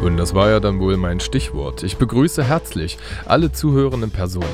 Und das war ja dann wohl mein Stichwort. Ich begrüße herzlich alle zuhörenden Personen.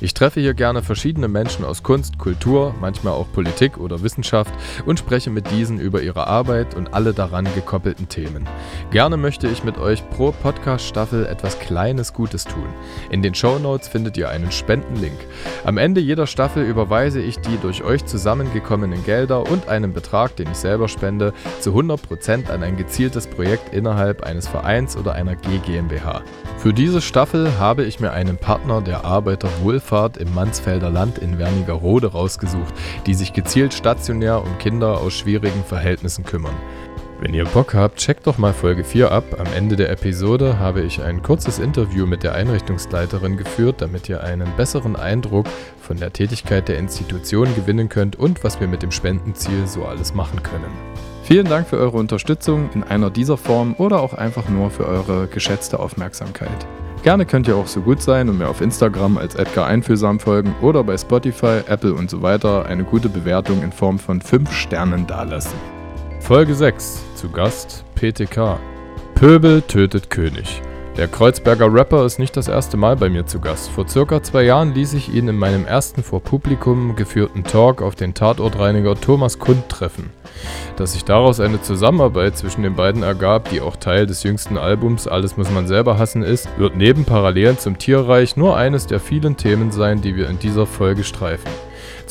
Ich treffe hier gerne verschiedene Menschen aus Kunst, Kultur, manchmal auch Politik oder Wissenschaft und spreche mit diesen über ihre Arbeit und alle daran gekoppelten Themen. Gerne möchte ich mit euch pro Podcast-Staffel etwas Kleines Gutes tun. In den Show Notes findet ihr einen Spendenlink. Am Ende jeder Staffel überweise ich die durch euch zusammengekommenen Gelder und einen Betrag, den ich selber spende, zu 100% an ein gezieltes Projekt innerhalb eines Vereins Vereins oder einer G GmbH. Für diese Staffel habe ich mir einen Partner der Arbeiterwohlfahrt im Mansfelder Land in Wernigerode rausgesucht, die sich gezielt stationär um Kinder aus schwierigen Verhältnissen kümmern. Wenn ihr Bock habt, checkt doch mal Folge 4 ab. Am Ende der Episode habe ich ein kurzes Interview mit der Einrichtungsleiterin geführt, damit ihr einen besseren Eindruck von der Tätigkeit der Institution gewinnen könnt und was wir mit dem Spendenziel so alles machen können. Vielen Dank für eure Unterstützung in einer dieser Form oder auch einfach nur für eure geschätzte Aufmerksamkeit. Gerne könnt ihr auch so gut sein und mir auf Instagram als Edgar Einfühlsam folgen oder bei Spotify, Apple und so weiter eine gute Bewertung in Form von 5 Sternen dalassen. Folge 6. Zu Gast PTK. Pöbel tötet König. Der Kreuzberger Rapper ist nicht das erste Mal bei mir zu Gast. Vor circa zwei Jahren ließ ich ihn in meinem ersten vor Publikum geführten Talk auf den Tatortreiniger Thomas Kund treffen. Dass sich daraus eine Zusammenarbeit zwischen den beiden ergab, die auch Teil des jüngsten Albums Alles muss man selber hassen ist, wird neben Parallelen zum Tierreich nur eines der vielen Themen sein, die wir in dieser Folge streifen.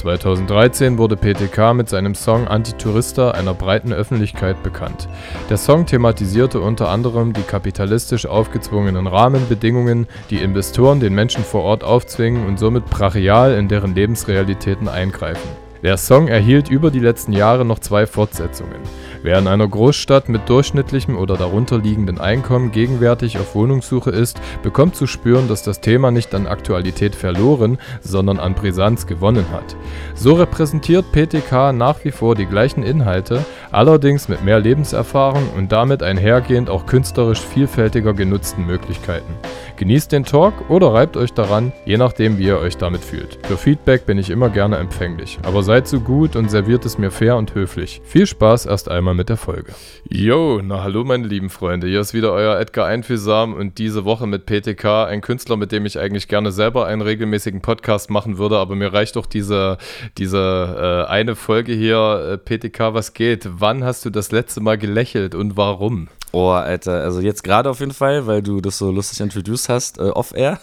2013 wurde PTK mit seinem Song Antitourista einer breiten Öffentlichkeit bekannt. Der Song thematisierte unter anderem die kapitalistisch aufgezwungenen Rahmenbedingungen, die Investoren den Menschen vor Ort aufzwingen und somit brachial in deren Lebensrealitäten eingreifen. Der Song erhielt über die letzten Jahre noch zwei Fortsetzungen. Wer in einer Großstadt mit durchschnittlichem oder darunter liegenden Einkommen gegenwärtig auf Wohnungssuche ist, bekommt zu spüren, dass das Thema nicht an Aktualität verloren, sondern an Brisanz gewonnen hat. So repräsentiert PTK nach wie vor die gleichen Inhalte, allerdings mit mehr Lebenserfahrung und damit einhergehend auch künstlerisch vielfältiger genutzten Möglichkeiten. Genießt den Talk oder reibt euch daran, je nachdem wie ihr euch damit fühlt. Für Feedback bin ich immer gerne empfänglich, aber seid so gut und serviert es mir fair und höflich. Viel Spaß erst einmal mal mit der Folge. Yo, na hallo meine lieben Freunde, hier ist wieder euer Edgar Einfühlsam und diese Woche mit PTK, ein Künstler, mit dem ich eigentlich gerne selber einen regelmäßigen Podcast machen würde, aber mir reicht doch diese, diese äh, eine Folge hier. Äh, PTK, was geht? Wann hast du das letzte Mal gelächelt und warum? Oh, Alter, also jetzt gerade auf jeden Fall, weil du das so lustig introduced hast, äh, off-air.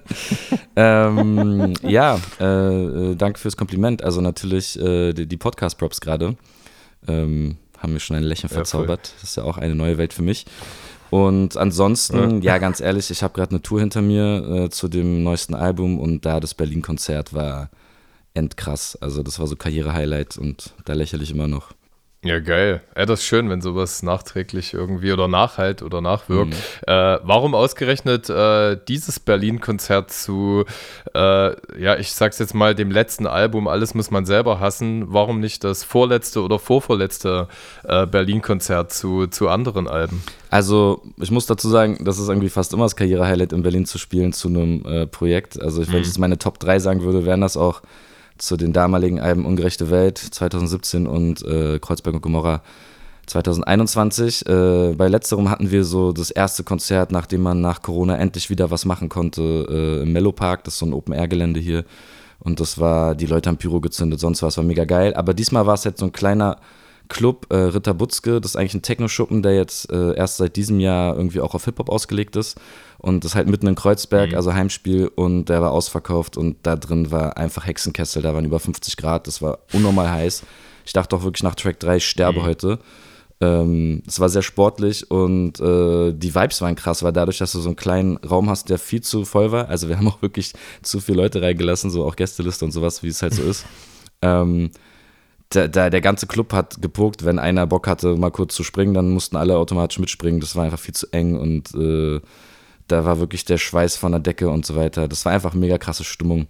ähm, ja, äh, äh, danke fürs Kompliment. Also natürlich äh, die, die Podcast-Props gerade. Ähm, haben mir schon ein Lächeln ja, verzaubert. Das ist ja auch eine neue Welt für mich. Und ansonsten, ja, ja ganz ehrlich, ich habe gerade eine Tour hinter mir äh, zu dem neuesten Album und da das Berlin-Konzert war endkrass. Also das war so Karriere-Highlight und da lächle ich immer noch. Ja, geil. Ja, das ist schön, wenn sowas nachträglich irgendwie oder nachhalt oder nachwirkt. Mhm. Äh, warum ausgerechnet äh, dieses Berlin-Konzert zu, äh, ja, ich sag's jetzt mal, dem letzten Album Alles muss man selber hassen? Warum nicht das vorletzte oder vorvorletzte äh, Berlin-Konzert zu, zu anderen Alben? Also, ich muss dazu sagen, das ist irgendwie fast immer das Karriere-Highlight in Berlin zu spielen zu einem äh, Projekt. Also, wenn mhm. ich jetzt meine Top 3 sagen würde, wären das auch zu den damaligen Alben Ungerechte Welt 2017 und äh, Kreuzberg und Gomorra 2021. Äh, bei letzterem hatten wir so das erste Konzert, nachdem man nach Corona endlich wieder was machen konnte, äh, im Mellow Park, das ist so ein Open-Air-Gelände hier. Und das war, die Leute haben Pyro gezündet, sonst war mega geil. Aber diesmal war es jetzt so ein kleiner Club äh, Ritter Butzke. Das ist eigentlich ein Techno-Schuppen, der jetzt äh, erst seit diesem Jahr irgendwie auch auf Hip-Hop ausgelegt ist. Und das ist halt mitten in Kreuzberg, mhm. also Heimspiel. Und der war ausverkauft und da drin war einfach Hexenkessel. Da waren über 50 Grad. Das war unnormal heiß. Ich dachte auch wirklich nach Track 3, ich sterbe mhm. heute. Ähm, es war sehr sportlich und äh, die Vibes waren krass, weil dadurch, dass du so einen kleinen Raum hast, der viel zu voll war, also wir haben auch wirklich zu viele Leute reingelassen, so auch Gästeliste und sowas, wie es halt so ist. Ähm, der, der, der, ganze Club hat gepuckt, wenn einer Bock hatte, mal kurz zu springen, dann mussten alle automatisch mitspringen. Das war einfach viel zu eng und äh, da war wirklich der Schweiß von der Decke und so weiter. Das war einfach mega krasse Stimmung.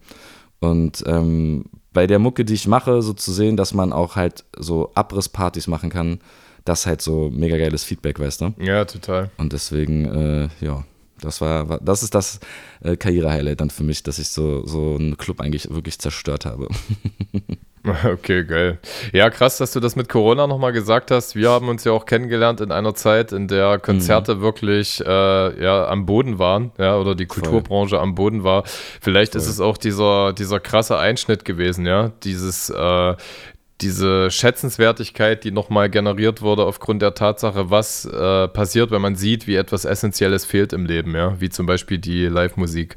Und ähm, bei der Mucke, die ich mache, so zu sehen, dass man auch halt so Abrisspartys machen kann, das ist halt so mega geiles Feedback, weißt du? Ja, total. Und deswegen, äh, ja, das war, das ist das äh, Karriere-Highlight dann für mich, dass ich so, so einen Club eigentlich wirklich zerstört habe. Okay, geil. Ja, krass, dass du das mit Corona nochmal gesagt hast. Wir haben uns ja auch kennengelernt in einer Zeit, in der Konzerte mhm. wirklich äh, ja, am Boden waren, ja, oder die Kulturbranche Voll. am Boden war. Vielleicht Voll. ist es auch dieser, dieser krasse Einschnitt gewesen, ja. Dieses, äh, diese Schätzenswertigkeit, die nochmal generiert wurde aufgrund der Tatsache, was äh, passiert, wenn man sieht, wie etwas Essentielles fehlt im Leben, ja, wie zum Beispiel die Live-Musik.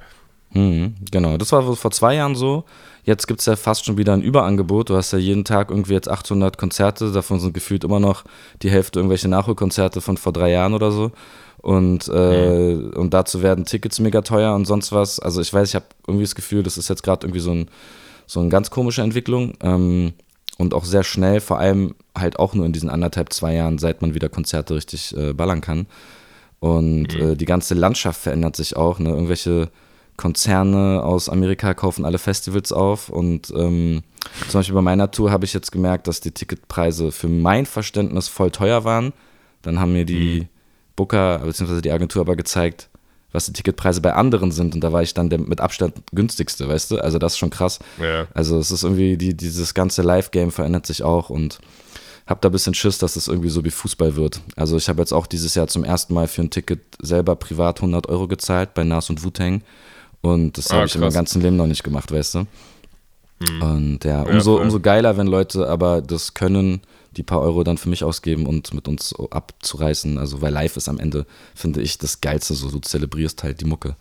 Mhm, genau, das war vor zwei Jahren so. Jetzt gibt es ja fast schon wieder ein Überangebot. Du hast ja jeden Tag irgendwie jetzt 800 Konzerte, davon sind gefühlt immer noch die Hälfte irgendwelche Nachholkonzerte von vor drei Jahren oder so. Und, äh, mhm. und dazu werden Tickets mega teuer und sonst was. Also ich weiß, ich habe irgendwie das Gefühl, das ist jetzt gerade irgendwie so, ein, so eine ganz komische Entwicklung. Ähm, und auch sehr schnell, vor allem halt auch nur in diesen anderthalb, zwei Jahren, seit man wieder Konzerte richtig äh, ballern kann. Und mhm. äh, die ganze Landschaft verändert sich auch. Ne? Irgendwelche Konzerne aus Amerika kaufen alle Festivals auf. Und ähm, zum Beispiel bei meiner Tour habe ich jetzt gemerkt, dass die Ticketpreise für mein Verständnis voll teuer waren. Dann haben mir die mhm. Booker bzw. die Agentur aber gezeigt, was die Ticketpreise bei anderen sind. Und da war ich dann der mit Abstand günstigste, weißt du? Also das ist schon krass. Ja. Also es ist irgendwie, die, dieses ganze Live-Game verändert sich auch und habe da ein bisschen Schiss, dass es irgendwie so wie Fußball wird. Also ich habe jetzt auch dieses Jahr zum ersten Mal für ein Ticket selber privat 100 Euro gezahlt bei Nas und Wu-Tang. Und das ah, habe ich in meinem ganzen Leben noch nicht gemacht, weißt du? Mhm. Und ja, umso, ja, umso geiler, wenn Leute aber das können, die paar Euro dann für mich ausgeben und mit uns abzureißen. Also, weil live ist am Ende, finde ich, das Geilste. So, du zelebrierst halt die Mucke.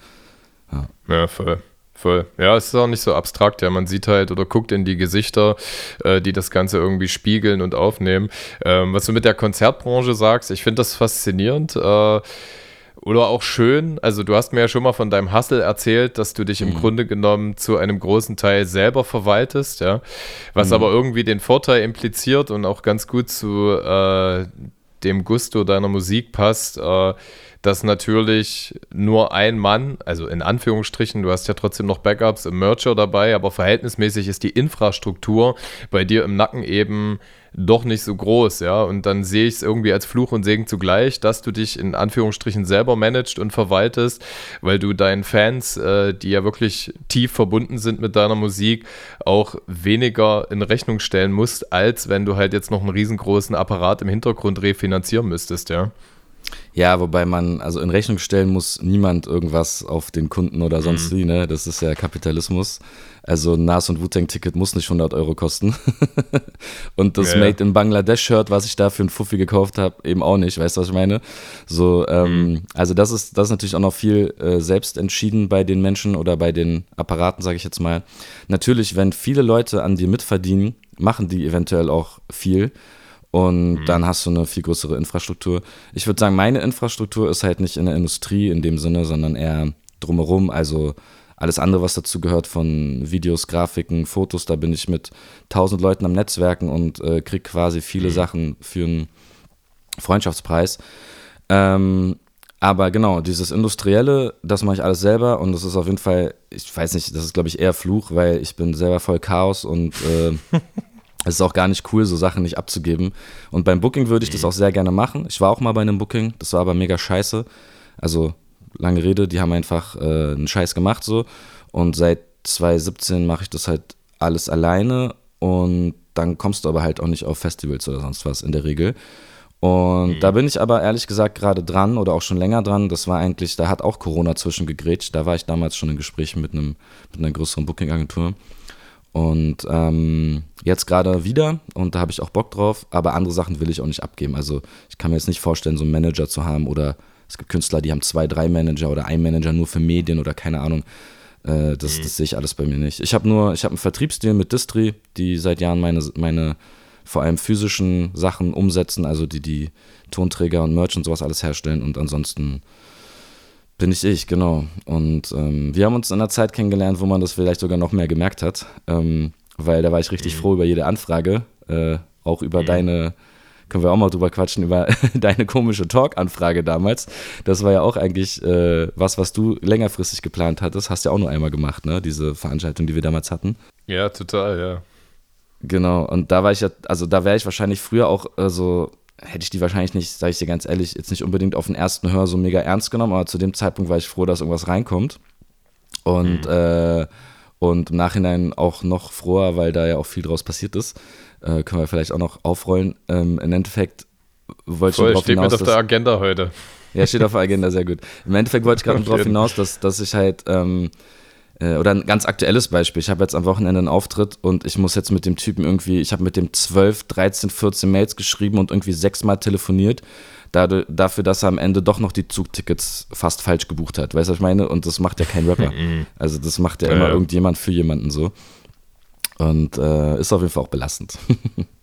Ja, ja voll. Voll. Ja, es ist auch nicht so abstrakt, ja. Man sieht halt oder guckt in die Gesichter, äh, die das Ganze irgendwie spiegeln und aufnehmen. Ähm, was du mit der Konzertbranche sagst, ich finde das faszinierend. Äh, oder auch schön, also du hast mir ja schon mal von deinem Hustle erzählt, dass du dich im mhm. Grunde genommen zu einem großen Teil selber verwaltest, ja. Was mhm. aber irgendwie den Vorteil impliziert und auch ganz gut zu äh, dem Gusto deiner Musik passt, äh, dass natürlich nur ein Mann, also in Anführungsstrichen, du hast ja trotzdem noch Backups im Mercher dabei, aber verhältnismäßig ist die Infrastruktur bei dir im Nacken eben doch nicht so groß, ja. Und dann sehe ich es irgendwie als Fluch und Segen zugleich, dass du dich in Anführungsstrichen selber managst und verwaltest, weil du deinen Fans, äh, die ja wirklich tief verbunden sind mit deiner Musik, auch weniger in Rechnung stellen musst, als wenn du halt jetzt noch einen riesengroßen Apparat im Hintergrund refinanzieren müsstest, ja. Ja, wobei man, also in Rechnung stellen muss niemand irgendwas auf den Kunden oder sonst mhm. wie, ne? Das ist ja Kapitalismus. Also ein Nas- und Wu-Tang-Ticket muss nicht 100 Euro kosten. und das ja, Made in Bangladesh-Shirt, was ich da für ein Fuffi gekauft habe, eben auch nicht. Weißt du, was ich meine? So, ähm, mhm. also das ist, das ist natürlich auch noch viel äh, selbst entschieden bei den Menschen oder bei den Apparaten, sage ich jetzt mal. Natürlich, wenn viele Leute an dir mitverdienen, machen die eventuell auch viel und mhm. dann hast du eine viel größere Infrastruktur. Ich würde sagen, meine Infrastruktur ist halt nicht in der Industrie in dem Sinne, sondern eher drumherum. Also alles andere, was dazu gehört, von Videos, Grafiken, Fotos, da bin ich mit tausend Leuten am Netzwerken und äh, krieg quasi viele mhm. Sachen für einen Freundschaftspreis. Ähm, aber genau, dieses Industrielle, das mache ich alles selber und das ist auf jeden Fall, ich weiß nicht, das ist glaube ich eher Fluch, weil ich bin selber voll Chaos und äh, es ist auch gar nicht cool, so Sachen nicht abzugeben. Und beim Booking würde ich das auch sehr gerne machen. Ich war auch mal bei einem Booking, das war aber mega scheiße. Also, lange Rede, die haben einfach äh, einen Scheiß gemacht so. Und seit 2017 mache ich das halt alles alleine und dann kommst du aber halt auch nicht auf Festivals oder sonst was in der Regel. Und mhm. da bin ich aber ehrlich gesagt gerade dran oder auch schon länger dran. Das war eigentlich, da hat auch Corona zwischengegrätscht. Da war ich damals schon in Gesprächen mit, einem, mit einer größeren Booking-Agentur. Und ähm, jetzt gerade wieder und da habe ich auch Bock drauf, aber andere Sachen will ich auch nicht abgeben. Also ich kann mir jetzt nicht vorstellen, so einen Manager zu haben oder es gibt Künstler, die haben zwei, drei Manager oder ein Manager nur für Medien oder keine Ahnung. Äh, das, mhm. das sehe ich alles bei mir nicht. Ich habe nur, ich habe einen Vertriebsdeal mit Distri, die seit Jahren meine, meine vor allem physischen Sachen umsetzen, also die die Tonträger und Merch und sowas alles herstellen und ansonsten bin ich ich, genau. Und ähm, wir haben uns in einer Zeit kennengelernt, wo man das vielleicht sogar noch mehr gemerkt hat, ähm, weil da war ich richtig mhm. froh über jede Anfrage, äh, auch über mhm. deine, können wir auch mal drüber quatschen, über deine komische Talk-Anfrage damals. Das war ja auch eigentlich äh, was, was du längerfristig geplant hattest, hast ja auch nur einmal gemacht, ne? Diese Veranstaltung, die wir damals hatten. Ja, total, ja. Genau, und da war ich ja, also da wäre ich wahrscheinlich früher auch äh, so hätte ich die wahrscheinlich nicht, sage ich dir ganz ehrlich, jetzt nicht unbedingt auf den ersten Hör so mega ernst genommen, aber zu dem Zeitpunkt war ich froh, dass irgendwas reinkommt. Und, mhm. äh, und im Nachhinein auch noch froher, weil da ja auch viel draus passiert ist. Äh, können wir vielleicht auch noch aufrollen. Ähm, Im Endeffekt wollte ich darauf hinaus. Steht mit auf der Agenda heute. Ja, steht auf der Agenda, sehr gut. Im Endeffekt wollte ich gerade darauf hinaus, dass, dass ich halt. Ähm, äh, oder ein ganz aktuelles Beispiel. Ich habe jetzt am Wochenende einen Auftritt und ich muss jetzt mit dem Typen irgendwie, ich habe mit dem 12, 13, 14 Mails geschrieben und irgendwie sechsmal telefoniert, dadurch, dafür, dass er am Ende doch noch die Zugtickets fast falsch gebucht hat. Weißt du, was ich meine? Und das macht ja kein Rapper. Mhm. also das macht ja, ja immer irgendjemand für jemanden so. Und äh, ist auf jeden Fall auch belastend.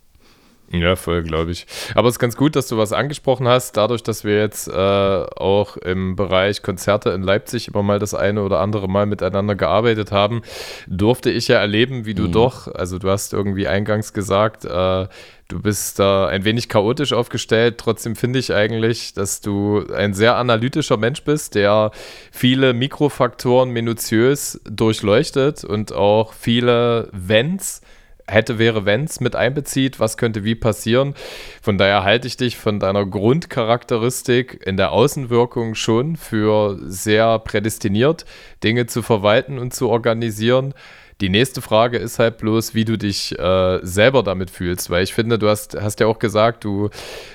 Ja, voll, glaube ich. Aber es ist ganz gut, dass du was angesprochen hast. Dadurch, dass wir jetzt äh, auch im Bereich Konzerte in Leipzig immer mal das eine oder andere Mal miteinander gearbeitet haben, durfte ich ja erleben, wie du mhm. doch, also du hast irgendwie eingangs gesagt, äh, du bist da ein wenig chaotisch aufgestellt. Trotzdem finde ich eigentlich, dass du ein sehr analytischer Mensch bist, der viele Mikrofaktoren minutiös durchleuchtet und auch viele Wenns hätte, wäre, wenn's mit einbezieht, was könnte wie passieren. Von daher halte ich dich von deiner Grundcharakteristik in der Außenwirkung schon für sehr prädestiniert, Dinge zu verwalten und zu organisieren. Die nächste Frage ist halt bloß, wie du dich äh, selber damit fühlst, weil ich finde, du hast, hast ja auch gesagt, du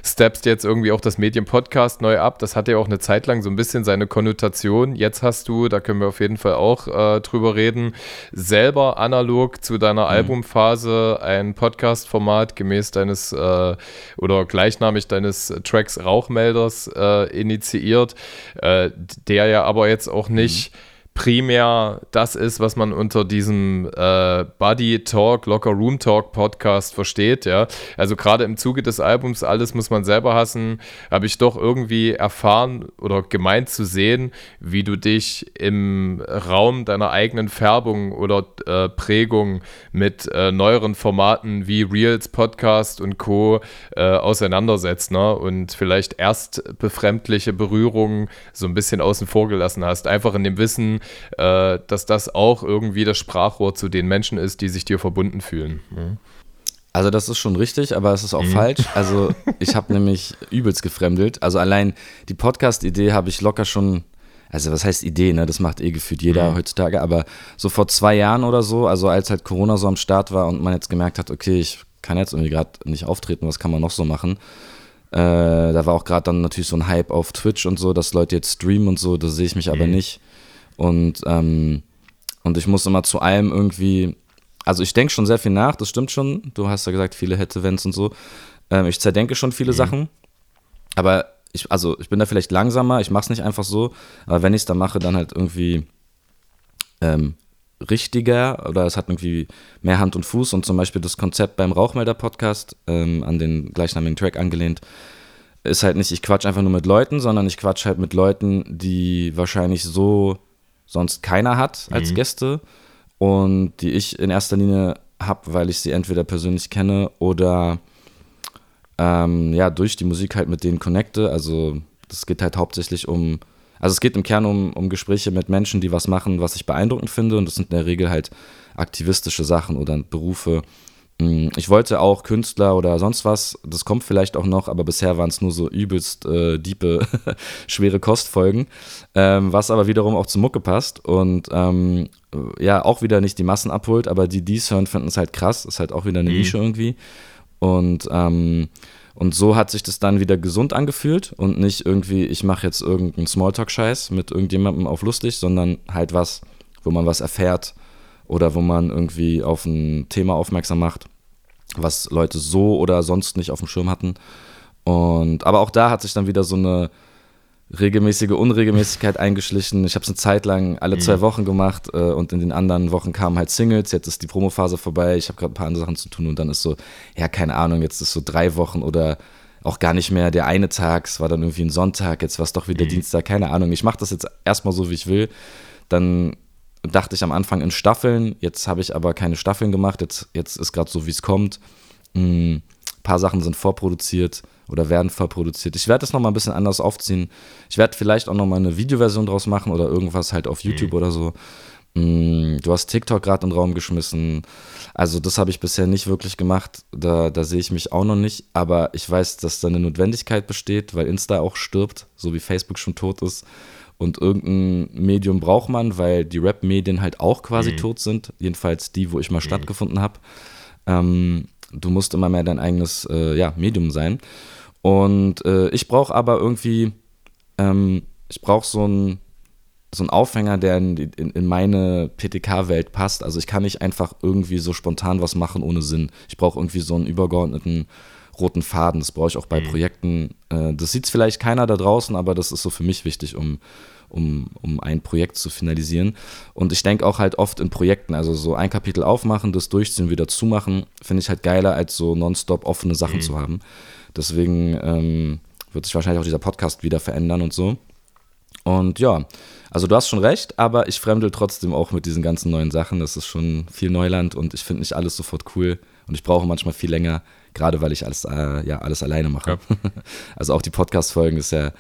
steppst jetzt irgendwie auch das Medium-Podcast neu ab. Das hatte ja auch eine Zeit lang so ein bisschen seine Konnotation. Jetzt hast du, da können wir auf jeden Fall auch äh, drüber reden, selber analog zu deiner mhm. Albumphase ein Podcast-Format gemäß deines äh, oder gleichnamig deines Tracks Rauchmelders äh, initiiert, äh, der ja aber jetzt auch nicht. Mhm primär das ist, was man unter diesem äh, Buddy Talk, Locker Room Talk Podcast versteht, ja. Also gerade im Zuge des Albums Alles muss man selber hassen, habe ich doch irgendwie erfahren oder gemeint zu sehen, wie du dich im Raum deiner eigenen Färbung oder äh, Prägung mit äh, neueren Formaten wie Reels, Podcast und Co. Äh, auseinandersetzt, ne? Und vielleicht erst befremdliche Berührungen so ein bisschen außen vor gelassen hast. Einfach in dem Wissen, äh, dass das auch irgendwie das Sprachrohr zu den Menschen ist, die sich dir verbunden fühlen. Mhm. Also das ist schon richtig, aber es ist auch mhm. falsch. Also ich habe nämlich übelst gefremdelt. Also allein die Podcast-Idee habe ich locker schon, also was heißt Idee, ne? Das macht eh gefühlt jeder mhm. heutzutage, aber so vor zwei Jahren oder so, also als halt Corona so am Start war und man jetzt gemerkt hat, okay, ich kann jetzt irgendwie gerade nicht auftreten, was kann man noch so machen? Äh, da war auch gerade dann natürlich so ein Hype auf Twitch und so, dass Leute jetzt streamen und so, da sehe ich mich mhm. aber nicht. Und, ähm, und ich muss immer zu allem irgendwie, also ich denke schon sehr viel nach, das stimmt schon. Du hast ja gesagt, viele hätte, wenns und so. Ähm, ich zerdenke schon viele mhm. Sachen. Aber ich, also ich bin da vielleicht langsamer, ich mache es nicht einfach so, aber wenn ich es dann mache, dann halt irgendwie ähm, richtiger oder es hat irgendwie mehr Hand und Fuß und zum Beispiel das Konzept beim Rauchmelder-Podcast ähm, an den gleichnamigen Track angelehnt, ist halt nicht, ich quatsch einfach nur mit Leuten, sondern ich quatsch halt mit Leuten, die wahrscheinlich so sonst keiner hat als mhm. Gäste und die ich in erster Linie habe, weil ich sie entweder persönlich kenne oder ähm, ja, durch die Musik halt mit denen connecte. Also das geht halt hauptsächlich um, also es geht im Kern um, um Gespräche mit Menschen, die was machen, was ich beeindruckend finde und das sind in der Regel halt aktivistische Sachen oder Berufe, ich wollte auch Künstler oder sonst was, das kommt vielleicht auch noch, aber bisher waren es nur so übelst äh, diepe, schwere Kostfolgen, ähm, was aber wiederum auch zur Mucke passt und ähm, ja, auch wieder nicht die Massen abholt, aber die dies hören, finden es halt krass, ist halt auch wieder eine mhm. Nische irgendwie und ähm, und so hat sich das dann wieder gesund angefühlt und nicht irgendwie, ich mache jetzt irgendeinen Smalltalk-Scheiß mit irgendjemandem auf lustig, sondern halt was, wo man was erfährt, oder wo man irgendwie auf ein Thema aufmerksam macht, was Leute so oder sonst nicht auf dem Schirm hatten. Und aber auch da hat sich dann wieder so eine regelmäßige Unregelmäßigkeit eingeschlichen. Ich habe es eine Zeit lang alle zwei mhm. Wochen gemacht äh, und in den anderen Wochen kamen halt Singles. Jetzt ist die Promophase vorbei. Ich habe gerade ein paar andere Sachen zu tun und dann ist so, ja, keine Ahnung, jetzt ist so drei Wochen oder auch gar nicht mehr der eine Tag. Es war dann irgendwie ein Sonntag, jetzt war es doch wieder mhm. Dienstag, keine Ahnung. Ich mache das jetzt erstmal so, wie ich will. Dann dachte ich am Anfang in Staffeln. Jetzt habe ich aber keine Staffeln gemacht. Jetzt, jetzt ist gerade so, wie es kommt. Ein mm, paar Sachen sind vorproduziert oder werden vorproduziert. Ich werde das nochmal ein bisschen anders aufziehen. Ich werde vielleicht auch nochmal eine Videoversion draus machen oder irgendwas halt auf YouTube mhm. oder so. Mm, du hast TikTok gerade in den Raum geschmissen. Also das habe ich bisher nicht wirklich gemacht. Da, da sehe ich mich auch noch nicht. Aber ich weiß, dass da eine Notwendigkeit besteht, weil Insta auch stirbt, so wie Facebook schon tot ist. Und irgendein Medium braucht man, weil die Rap-Medien halt auch quasi mhm. tot sind. Jedenfalls die, wo ich mal mhm. stattgefunden habe. Ähm, du musst immer mehr dein eigenes äh, ja, Medium sein. Und äh, ich brauche aber irgendwie, ähm, ich brauche so einen so Aufhänger, der in, in, in meine PTK-Welt passt. Also ich kann nicht einfach irgendwie so spontan was machen ohne Sinn. Ich brauche irgendwie so einen übergeordneten roten Faden. Das brauche ich auch bei mhm. Projekten. Äh, das sieht vielleicht keiner da draußen, aber das ist so für mich wichtig, um, um, um ein Projekt zu finalisieren. Und ich denke auch halt oft in Projekten, also so ein Kapitel aufmachen, das durchziehen, wieder zumachen, finde ich halt geiler, als so nonstop offene Sachen mhm. zu haben. Deswegen ähm, wird sich wahrscheinlich auch dieser Podcast wieder verändern und so. Und ja, also du hast schon recht, aber ich fremdel trotzdem auch mit diesen ganzen neuen Sachen. Das ist schon viel Neuland und ich finde nicht alles sofort cool. Und ich brauche manchmal viel länger, gerade weil ich alles, äh, ja, alles alleine mache. Ja. Also auch die Podcast-Folgen ist ja,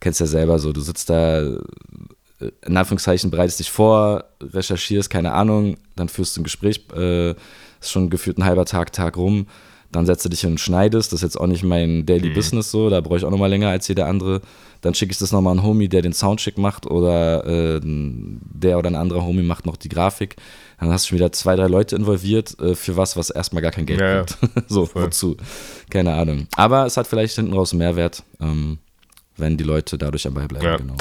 kennst ja selber so, du sitzt da, äh, in Anführungszeichen, bereitest dich vor, recherchierst, keine Ahnung, dann führst du ein Gespräch, äh, ist schon gefühlt ein halber Tag, Tag rum dann setzt du dich hin und schneidest. Das ist jetzt auch nicht mein Daily mhm. Business so, da brauche ich auch nochmal länger als jeder andere. Dann schicke ich das nochmal an einen Homie, der den Soundcheck macht oder äh, der oder ein anderer Homie macht noch die Grafik. Dann hast du schon wieder zwei, drei Leute involviert äh, für was, was erstmal gar kein Geld ja, gibt. so, voll. wozu? Keine Ahnung. Aber es hat vielleicht hinten raus einen Mehrwert, ähm, wenn die Leute dadurch dabei bleiben. Ja. Genau.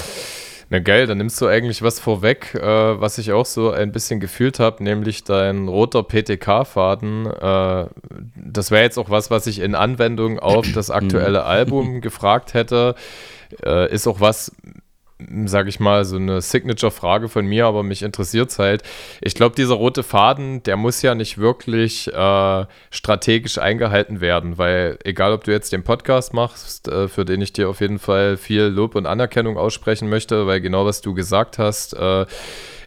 Na geil, dann nimmst du eigentlich was vorweg, äh, was ich auch so ein bisschen gefühlt habe, nämlich dein roter PTK-Faden. Äh, das wäre jetzt auch was, was ich in Anwendung auf das aktuelle Album gefragt hätte. Äh, ist auch was, sage ich mal, so eine Signature-Frage von mir, aber mich interessiert es halt. Ich glaube, dieser rote Faden, der muss ja nicht wirklich äh, strategisch eingehalten werden, weil egal, ob du jetzt den Podcast machst, äh, für den ich dir auf jeden Fall viel Lob und Anerkennung aussprechen möchte, weil genau was du gesagt hast, äh,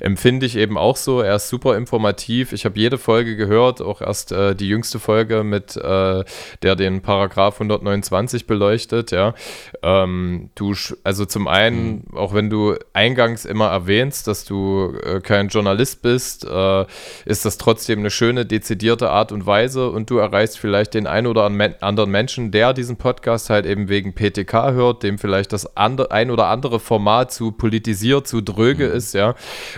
empfinde ich eben auch so. Er ist super informativ. Ich habe jede Folge gehört, auch erst äh, die jüngste Folge mit äh, der den Paragraph 129 beleuchtet. Ja, ähm, du also zum einen, mhm. auch wenn du eingangs immer erwähnst, dass du äh, kein Journalist bist, äh, ist das trotzdem eine schöne dezidierte Art und Weise und du erreichst vielleicht den einen oder anderen Menschen, der diesen Podcast halt eben wegen PTK hört, dem vielleicht das andere, ein oder andere Format zu politisiert, zu dröge mhm. ist, ja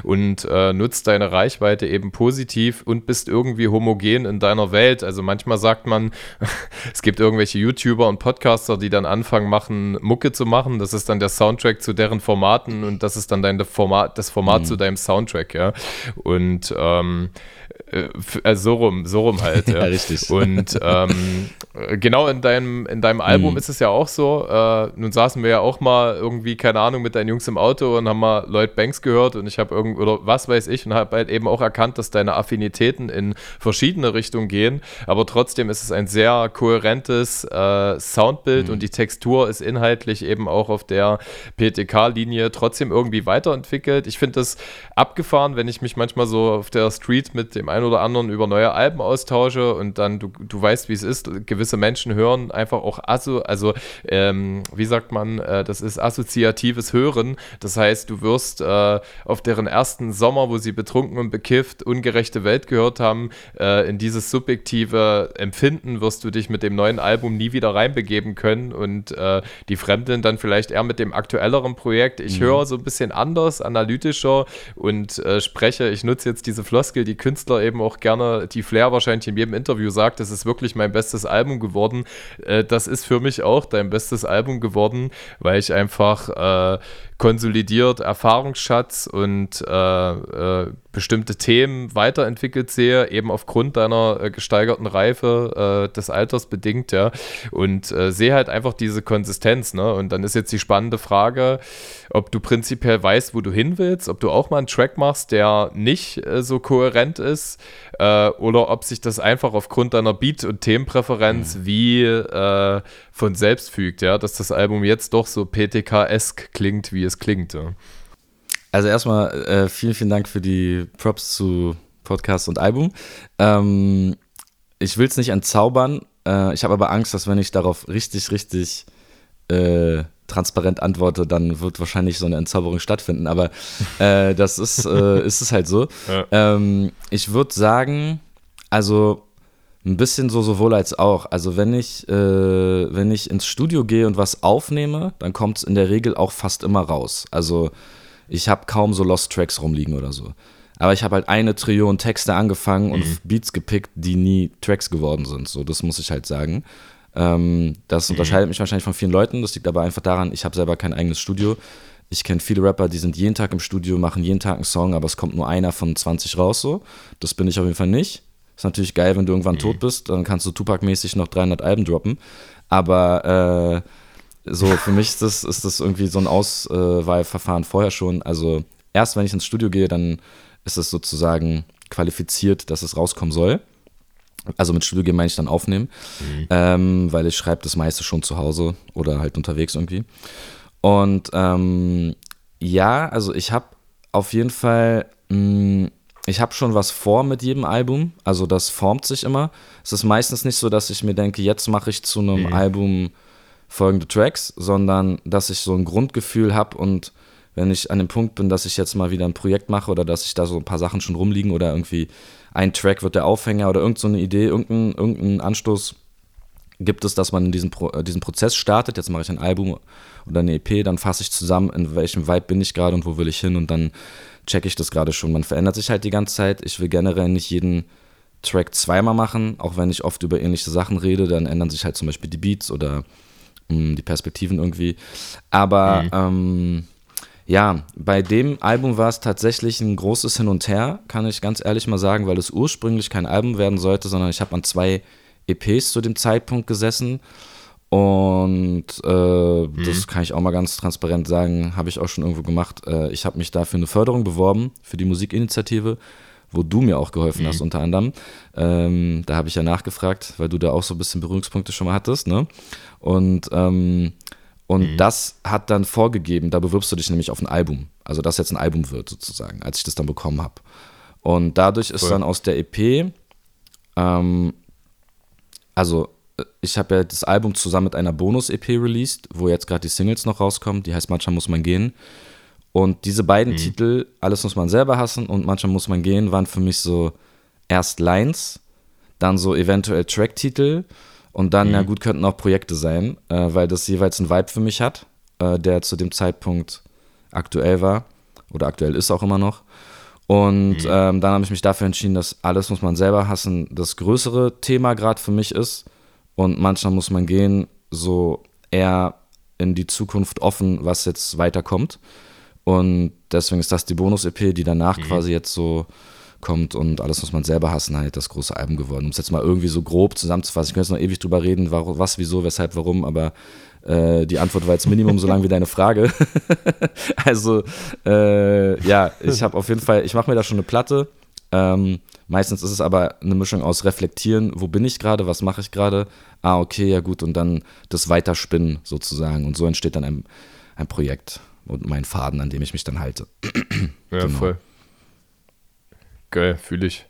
und äh, nutzt deine Reichweite eben positiv und bist irgendwie homogen in deiner Welt. Also manchmal sagt man, es gibt irgendwelche YouTuber und Podcaster, die dann anfangen machen, Mucke zu machen. Das ist dann der Soundtrack zu deren Formaten und das ist dann dein Format, das Format mhm. zu deinem Soundtrack, ja. Und ähm, äh, also so rum, so rum halt. Ja, ja richtig. Und ähm, genau in deinem, in deinem Album mhm. ist es ja auch so. Äh, nun saßen wir ja auch mal irgendwie, keine Ahnung, mit deinen Jungs im Auto und haben mal Lloyd Banks gehört und ich habe irgend oder was weiß ich und habe halt eben auch erkannt, dass deine Affinitäten in verschiedene Richtungen gehen. Aber trotzdem ist es ein sehr kohärentes äh, Soundbild mhm. und die Textur ist inhaltlich eben auch auf der PTK-Linie trotzdem irgendwie weiterentwickelt. Ich finde das abgefahren, wenn ich mich manchmal so auf der Street mit dem einen oder anderen über neue Alben austausche und dann, du, du weißt, wie es ist, gewisse Menschen hören einfach auch, asso, also ähm, wie sagt man, äh, das ist assoziatives Hören. Das heißt, du wirst äh, auf deren ersten Sommer, wo sie betrunken und bekifft, ungerechte Welt gehört haben, äh, in dieses subjektive Empfinden wirst du dich mit dem neuen Album nie wieder reinbegeben können und äh, die Fremden dann vielleicht eher mit dem aktuelleren Projekt. Ich mhm. höre so ein bisschen anders, analytischer und äh, spreche, ich nutze jetzt diese Floskel, die Künstler eben auch gerne, die Flair wahrscheinlich in jedem Interview sagt, das ist wirklich mein bestes Album geworden. Äh, das ist für mich auch dein bestes Album geworden, weil ich einfach äh, konsolidiert Erfahrungsschatz und äh, äh, bestimmte Themen weiterentwickelt sehe, eben aufgrund deiner äh, gesteigerten Reife äh, des Alters bedingt, ja. Und äh, sehe halt einfach diese Konsistenz, ne? Und dann ist jetzt die spannende Frage, ob du prinzipiell weißt, wo du hin willst, ob du auch mal einen Track machst, der nicht äh, so kohärent ist, äh, oder ob sich das einfach aufgrund deiner Beat- und Themenpräferenz mhm. wie äh, von selbst fügt, ja, dass das Album jetzt doch so PTK-esk klingt, wie es klingt. Ja. Also erstmal äh, vielen, vielen Dank für die Props zu Podcast und Album. Ähm, ich will es nicht entzaubern. Äh, ich habe aber Angst, dass wenn ich darauf richtig, richtig äh, transparent antworte, dann wird wahrscheinlich so eine Entzauberung stattfinden. Aber äh, das ist, äh, ist es halt so. Ja. Ähm, ich würde sagen, also ein bisschen so sowohl als auch. Also wenn ich, äh, wenn ich ins Studio gehe und was aufnehme, dann kommt es in der Regel auch fast immer raus. Also ich habe kaum so Lost Tracks rumliegen oder so. Aber ich habe halt eine Trillion Texte angefangen und mhm. Beats gepickt, die nie Tracks geworden sind. So, das muss ich halt sagen. Ähm, das mhm. unterscheidet mich wahrscheinlich von vielen Leuten. Das liegt aber einfach daran, ich habe selber kein eigenes Studio. Ich kenne viele Rapper, die sind jeden Tag im Studio, machen jeden Tag einen Song, aber es kommt nur einer von 20 raus so. Das bin ich auf jeden Fall nicht. Ist natürlich geil, wenn du irgendwann mhm. tot bist, dann kannst du Tupac-mäßig noch 300 Alben droppen. Aber äh, so, für mich ist das, ist das irgendwie so ein Auswahlverfahren vorher schon. Also erst wenn ich ins Studio gehe, dann ist es sozusagen qualifiziert, dass es rauskommen soll. Also mit Studio gehen meine ich dann aufnehmen, mhm. ähm, weil ich schreibe das meiste schon zu Hause oder halt unterwegs irgendwie. Und ähm, ja, also ich habe auf jeden Fall, mh, mm, ich habe schon was vor mit jedem Album. Also das formt sich immer. Es ist meistens nicht so, dass ich mir denke, jetzt mache ich zu einem mhm. Album folgende Tracks, sondern dass ich so ein Grundgefühl habe und wenn ich an dem Punkt bin, dass ich jetzt mal wieder ein Projekt mache oder dass ich da so ein paar Sachen schon rumliegen oder irgendwie ein Track wird der Aufhänger oder irgendeine so Idee, irgendein, irgendein Anstoß gibt es, dass man in diesen, Pro, äh, diesen Prozess startet. Jetzt mache ich ein Album oder eine EP, dann fasse ich zusammen, in welchem Vibe bin ich gerade und wo will ich hin und dann checke ich das gerade schon. Man verändert sich halt die ganze Zeit. Ich will generell nicht jeden Track zweimal machen, auch wenn ich oft über ähnliche Sachen rede, dann ändern sich halt zum Beispiel die Beats oder die Perspektiven irgendwie. Aber mhm. ähm, ja, bei dem Album war es tatsächlich ein großes Hin und Her, kann ich ganz ehrlich mal sagen, weil es ursprünglich kein Album werden sollte, sondern ich habe an zwei EPs zu dem Zeitpunkt gesessen. Und äh, mhm. das kann ich auch mal ganz transparent sagen, habe ich auch schon irgendwo gemacht. Äh, ich habe mich da für eine Förderung beworben, für die Musikinitiative wo du mir auch geholfen mhm. hast, unter anderem. Ähm, da habe ich ja nachgefragt, weil du da auch so ein bisschen Berührungspunkte schon mal hattest. Ne? Und, ähm, und mhm. das hat dann vorgegeben, da bewirbst du dich nämlich auf ein Album. Also, dass jetzt ein Album wird, sozusagen, als ich das dann bekommen habe. Und dadurch ist cool. dann aus der EP, ähm, also äh, ich habe ja das Album zusammen mit einer Bonus-EP released, wo jetzt gerade die Singles noch rauskommen, die heißt Manchmal muss man gehen. Und diese beiden mhm. Titel, Alles muss man selber hassen und Manchmal muss man gehen, waren für mich so erst Lines, dann so eventuell Tracktitel und dann, mhm. ja gut, könnten auch Projekte sein, äh, weil das jeweils einen Vibe für mich hat, äh, der zu dem Zeitpunkt aktuell war oder aktuell ist auch immer noch. Und mhm. ähm, dann habe ich mich dafür entschieden, dass alles muss man selber hassen das größere Thema gerade für mich ist. Und manchmal muss man gehen, so eher in die Zukunft offen, was jetzt weiterkommt. Und deswegen ist das die Bonus-EP, die danach mhm. quasi jetzt so kommt und alles muss man selber hassen, halt das große Album geworden. Um es jetzt mal irgendwie so grob zusammenzufassen. Ich könnte jetzt noch ewig drüber reden, warum, was, wieso, weshalb, warum, aber äh, die Antwort war jetzt Minimum so lang wie deine Frage. also, äh, ja, ich habe auf jeden Fall, ich mache mir da schon eine Platte. Ähm, meistens ist es aber eine Mischung aus reflektieren, wo bin ich gerade, was mache ich gerade, ah, okay, ja gut, und dann das Weiterspinnen sozusagen. Und so entsteht dann ein, ein Projekt und mein Faden, an dem ich mich dann halte. ja, genau. voll. Geil, fühle ich.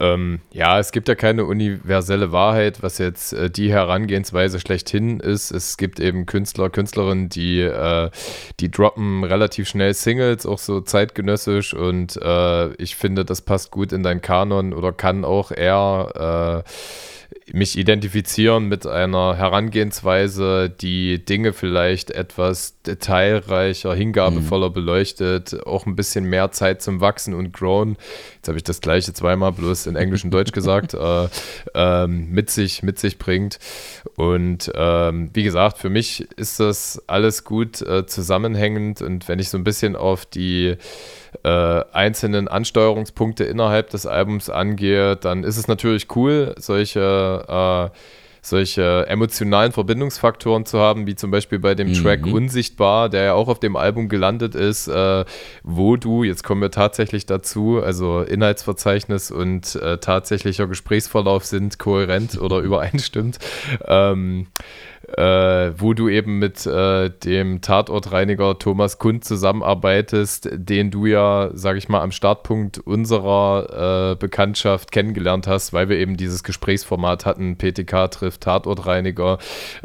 Ähm, ja, es gibt ja keine universelle Wahrheit, was jetzt äh, die Herangehensweise schlechthin ist. Es gibt eben Künstler, Künstlerinnen, die, äh, die droppen relativ schnell Singles, auch so zeitgenössisch und äh, ich finde, das passt gut in dein Kanon oder kann auch eher äh, mich identifizieren mit einer Herangehensweise, die Dinge vielleicht etwas detailreicher, hingabevoller mhm. beleuchtet, auch ein bisschen mehr Zeit zum Wachsen und Grown. Jetzt habe ich das gleiche zweimal bloß in Englisch und Deutsch gesagt, äh, ähm, mit, sich, mit sich bringt. Und ähm, wie gesagt, für mich ist das alles gut äh, zusammenhängend und wenn ich so ein bisschen auf die äh, einzelnen Ansteuerungspunkte innerhalb des Albums angeht, dann ist es natürlich cool, solche äh, solche emotionalen Verbindungsfaktoren zu haben, wie zum Beispiel bei dem mhm. Track Unsichtbar, der ja auch auf dem Album gelandet ist, äh, wo du, jetzt kommen wir tatsächlich dazu, also Inhaltsverzeichnis und äh, tatsächlicher Gesprächsverlauf sind kohärent oder übereinstimmt. Ähm, äh, wo du eben mit äh, dem Tatortreiniger Thomas Kund zusammenarbeitest, den du ja, sag ich mal, am Startpunkt unserer äh, Bekanntschaft kennengelernt hast, weil wir eben dieses Gesprächsformat hatten, PTK trifft Tatortreiniger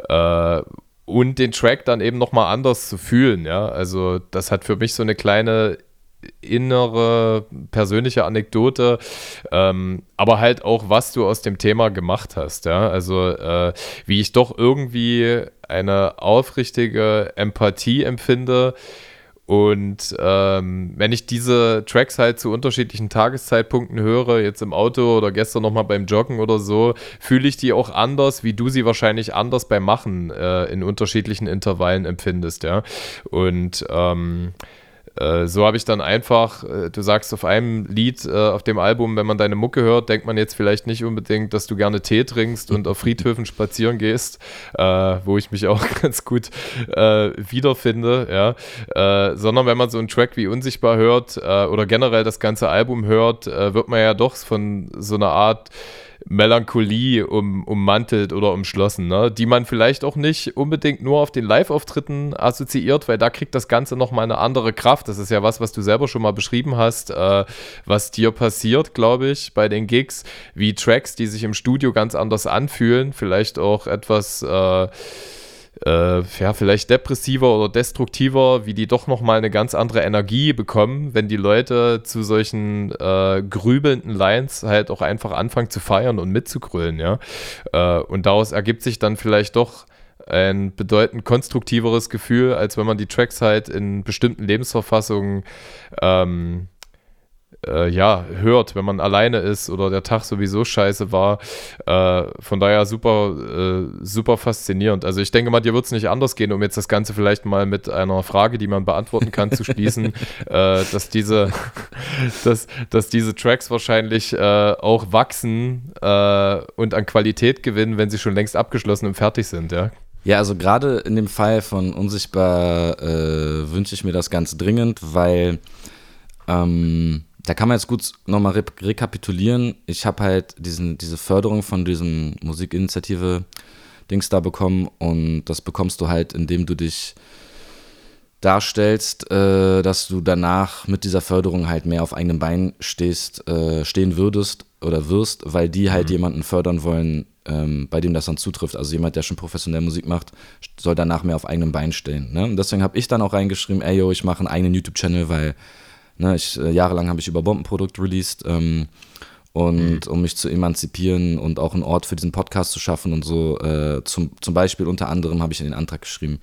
äh, und den Track dann eben nochmal anders zu fühlen, ja. Also das hat für mich so eine kleine innere persönliche Anekdote, ähm, aber halt auch, was du aus dem Thema gemacht hast. Ja? Also, äh, wie ich doch irgendwie eine aufrichtige Empathie empfinde. Und ähm, wenn ich diese Tracks halt zu unterschiedlichen Tageszeitpunkten höre, jetzt im Auto oder gestern nochmal beim Joggen oder so, fühle ich die auch anders, wie du sie wahrscheinlich anders beim Machen äh, in unterschiedlichen Intervallen empfindest, ja. Und ähm, äh, so habe ich dann einfach, äh, du sagst auf einem Lied äh, auf dem Album, wenn man deine Mucke hört, denkt man jetzt vielleicht nicht unbedingt, dass du gerne Tee trinkst und auf Friedhöfen spazieren gehst, äh, wo ich mich auch ganz gut äh, wiederfinde, ja. Sondern wenn man so einen Track wie Unsichtbar hört oder generell das ganze Album hört, wird man ja doch von so einer Art Melancholie um, ummantelt oder umschlossen, ne? die man vielleicht auch nicht unbedingt nur auf den Live-Auftritten assoziiert, weil da kriegt das Ganze nochmal eine andere Kraft. Das ist ja was, was du selber schon mal beschrieben hast, äh, was dir passiert, glaube ich, bei den Gigs, wie Tracks, die sich im Studio ganz anders anfühlen, vielleicht auch etwas. Äh, äh, ja, vielleicht depressiver oder destruktiver, wie die doch nochmal eine ganz andere Energie bekommen, wenn die Leute zu solchen äh, grübelnden Lines halt auch einfach anfangen zu feiern und mitzugrölen, ja. Äh, und daraus ergibt sich dann vielleicht doch ein bedeutend konstruktiveres Gefühl, als wenn man die Tracks halt in bestimmten Lebensverfassungen ähm, äh, ja, hört, wenn man alleine ist oder der Tag sowieso scheiße war. Äh, von daher super, äh, super faszinierend. Also ich denke mal, dir wird es nicht anders gehen, um jetzt das Ganze vielleicht mal mit einer Frage, die man beantworten kann, zu schließen, äh, dass diese, dass, dass diese Tracks wahrscheinlich äh, auch wachsen äh, und an Qualität gewinnen, wenn sie schon längst abgeschlossen und fertig sind, ja. Ja, also gerade in dem Fall von Unsichtbar wünsche ich mir das ganz dringend, weil ähm, da kann man jetzt gut nochmal re rekapitulieren. Ich habe halt diesen, diese Förderung von diesem Musikinitiative Dings da bekommen und das bekommst du halt, indem du dich darstellst, äh, dass du danach mit dieser Förderung halt mehr auf eigenem Bein stehst, äh, stehen würdest oder wirst, weil die halt mhm. jemanden fördern wollen, ähm, bei dem das dann zutrifft. Also jemand, der schon professionell Musik macht, soll danach mehr auf eigenem Bein stehen. Ne? Und deswegen habe ich dann auch reingeschrieben, ey yo, ich mache einen eigenen YouTube-Channel, weil Ne, ich, äh, jahrelang habe ich über Bombenprodukt released ähm, und mhm. um mich zu emanzipieren und auch einen Ort für diesen Podcast zu schaffen und so. Äh, zum, zum Beispiel unter anderem habe ich in den Antrag geschrieben,